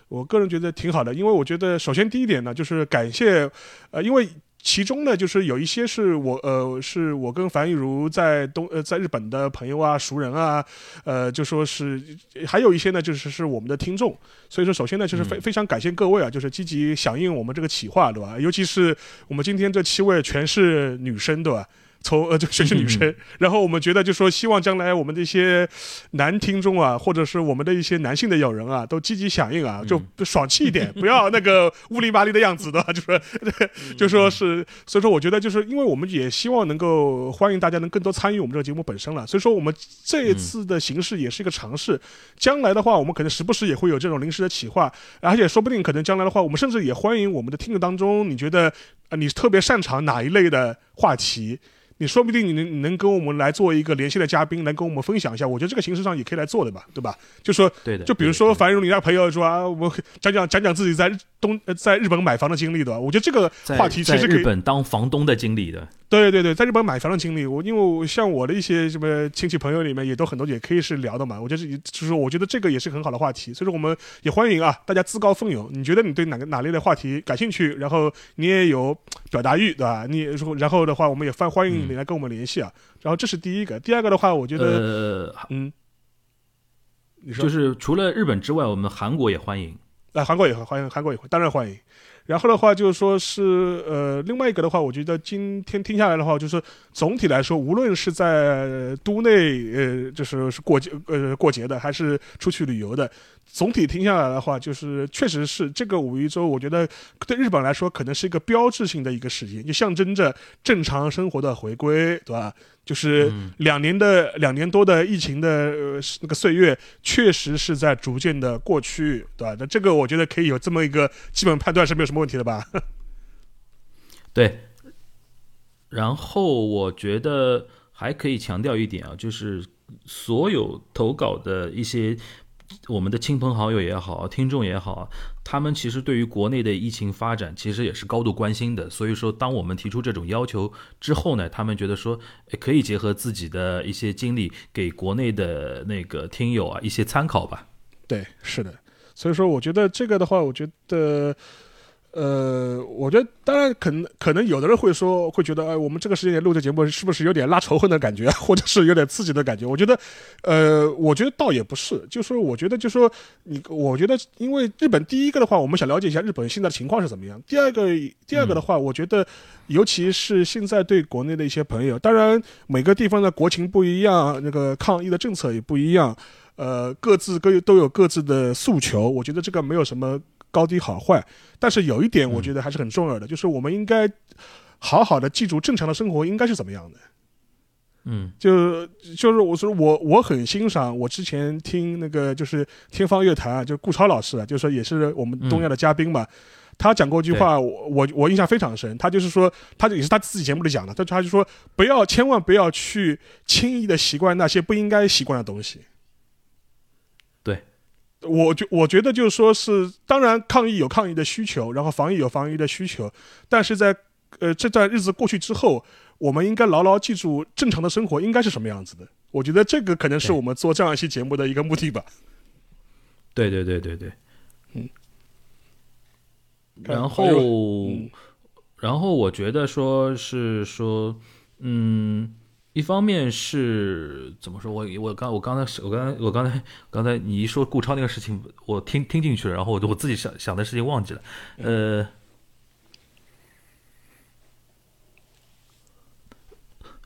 我个人觉得挺好的，因为我觉得首先第一点呢，就是感谢，呃，因为。其中呢，就是有一些是我呃，是我跟樊玉茹在东呃，在日本的朋友啊、熟人啊，呃，就说是还有一些呢，就是是我们的听众。所以说，首先呢，就是非非常感谢各位啊，就是积极响应我们这个企划，对吧？尤其是我们今天这七位全是女生，对吧？从呃就全是女生，然后我们觉得就说希望将来我们的一些男听众啊，或者是我们的一些男性的友人啊，都积极响应啊，就爽气一点，不要那个乌里麻里的样子的，就说 就说是，所以说我觉得就是因为我们也希望能够欢迎大家能更多参与我们这个节目本身了，所以说我们这一次的形式也是一个尝试，将来的话我们可能时不时也会有这种临时的企划，而且说不定可能将来的话，我们甚至也欢迎我们的听众当中，你觉得啊你特别擅长哪一类的话题？你说不定你能你能跟我们来做一个连线的嘉宾，来跟我们分享一下。我觉得这个形式上也可以来做的吧，对吧？就说，对的。就比如说樊荣你那朋友说啊，我讲讲讲讲自己在东在日本买房的经历，对吧？我觉得这个话题其实可以。日本当房东的经历的。对对对，在日本买房的经历，我因为像我的一些什么亲戚朋友里面也都很多，也可以是聊的嘛。我觉得就是我觉得这个也是很好的话题，所以说我们也欢迎啊，大家自告奋勇。你觉得你对哪个哪类的话题感兴趣，然后你也有表达欲，对吧？你然后的话，我们也欢欢迎你来跟我们联系啊。然后这是第一个，第二个的话，我觉得，嗯，就是除了日本之外，我们韩国也欢迎。啊，韩国也欢迎，韩国也当然欢迎。然后的话就是说是呃，另外一个的话，我觉得今天听下来的话，就是总体来说，无论是在都内呃，就是是过节呃过节的，还是出去旅游的，总体听下来的话，就是确实是这个五一周，我觉得对日本来说可能是一个标志性的一个事件，就象征着正常生活的回归，对吧？就是两年的两年多的疫情的呃那个岁月，确实是在逐渐的过去，对吧？那这个我觉得可以有这么一个基本判断是没有什么问题的吧？对。然后我觉得还可以强调一点啊，就是所有投稿的一些。我们的亲朋好友也好，听众也好，他们其实对于国内的疫情发展其实也是高度关心的。所以说，当我们提出这种要求之后呢，他们觉得说可以结合自己的一些经历，给国内的那个听友啊一些参考吧。对，是的。所以说，我觉得这个的话，我觉得。呃，我觉得当然可能可能有的人会说会觉得，哎，我们这个时间点录这节目是不是有点拉仇恨的感觉，或者是有点刺激的感觉？我觉得，呃，我觉得倒也不是，就说我觉得就说你，我觉得因为日本第一个的话，我们想了解一下日本现在的情况是怎么样。第二个，第二个的话，我觉得尤其是现在对国内的一些朋友，当然每个地方的国情不一样，那个抗疫的政策也不一样，呃，各自各都有各自的诉求。我觉得这个没有什么。高低好坏，但是有一点我觉得还是很重要的，就是我们应该好好的记住正常的生活应该是怎么样的。嗯，就就是我说我我很欣赏我之前听那个就是天方乐坛啊，就顾超老师啊，就说也是我们东亚的嘉宾嘛，他讲过一句话，我我我印象非常深，他就是说他也是他自己节目里讲的，他他就说不要千万不要去轻易的习惯那些不应该习惯的东西。我觉我觉得就是说是，当然抗疫有抗疫的需求，然后防疫有防疫的需求，但是在呃这段日子过去之后，我们应该牢牢记住正常的生活应该是什么样子的。我觉得这个可能是我们做这样一期节目的一个目的吧。对对对对对，嗯。然后，然后我觉得说是说，嗯。一方面是怎么说？我我刚我刚才我刚才我刚才刚才你一说顾超那个事情，我听听进去了，然后我我自己想想的事情忘记了，呃。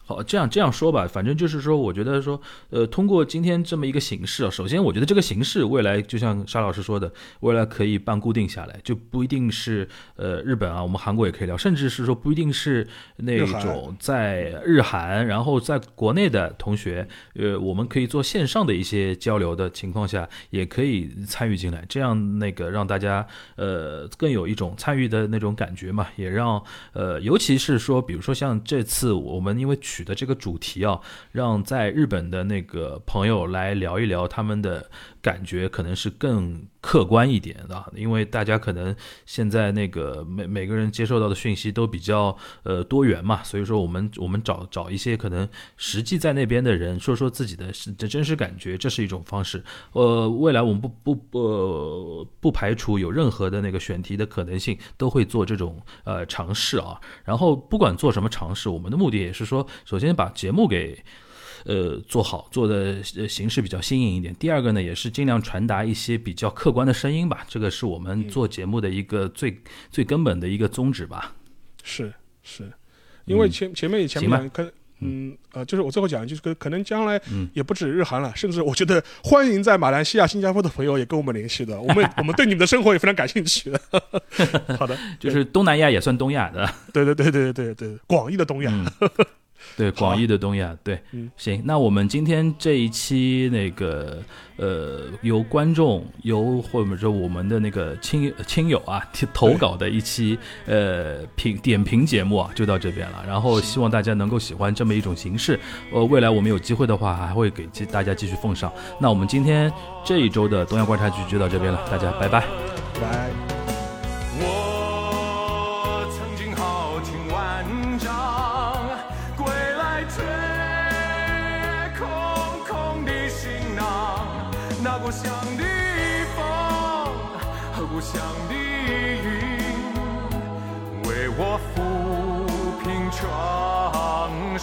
好，这样这样说吧，反正就是说，我觉得说，呃，通过今天这么一个形式啊，首先我觉得这个形式未来就像沙老师说的，未来可以办固定下来，就不一定是呃日本啊，我们韩国也可以聊，甚至是说不一定是那种在日韩，然后在国内的同学，呃，我们可以做线上的一些交流的情况下，也可以参与进来，这样那个让大家呃更有一种参与的那种感觉嘛，也让呃，尤其是说，比如说像这次我们因为。取的这个主题啊，让在日本的那个朋友来聊一聊他们的感觉，可能是更客观一点的，因为大家可能现在那个每每个人接受到的讯息都比较呃多元嘛，所以说我们我们找找一些可能实际在那边的人说说自己的的真实感觉，这是一种方式。呃，未来我们不不不不排除有任何的那个选题的可能性，都会做这种呃尝试啊。然后不管做什么尝试，我们的目的也是说。首先把节目给，呃做好，做的形式比较新颖一点。第二个呢，也是尽量传达一些比较客观的声音吧。这个是我们做节目的一个最最根本的一个宗旨吧。是是，因为前前面前面两跟嗯呃，就是我最后讲，就是可可能将来嗯也不止日韩了，甚至我觉得欢迎在马来西亚、新加坡的朋友也跟我们联系的，我们我们对你们的生活也非常感兴趣的。好的，就是东南亚也算东亚的，对对对对对对，广义的东亚。嗯对，广义的东亚，对，嗯行，那我们今天这一期那个呃，由观众由或者说我们的那个亲亲友啊提 投稿的一期呃评点评节目啊，就到这边了。然后希望大家能够喜欢这么一种形式，呃，未来我们有机会的话，还会给继大家继续奉上。那我们今天这一周的东亚观察局就到这边了，大家拜拜。拜。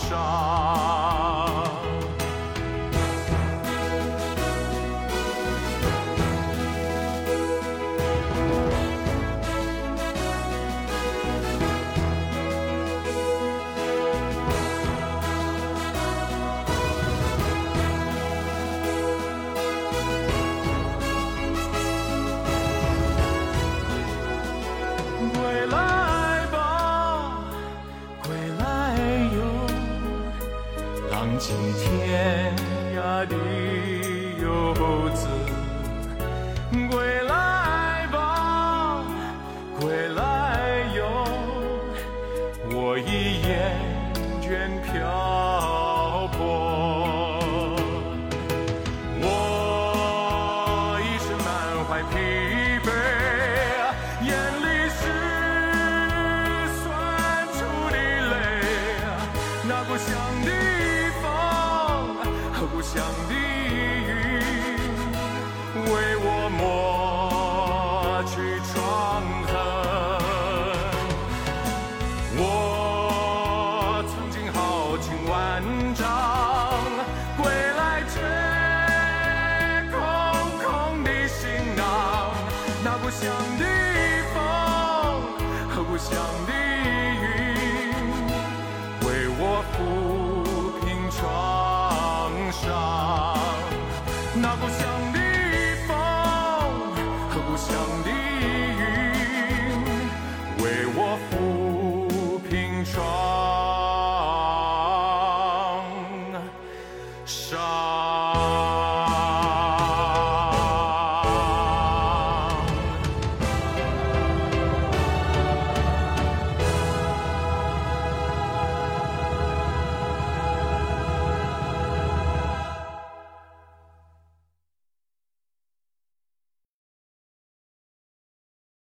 创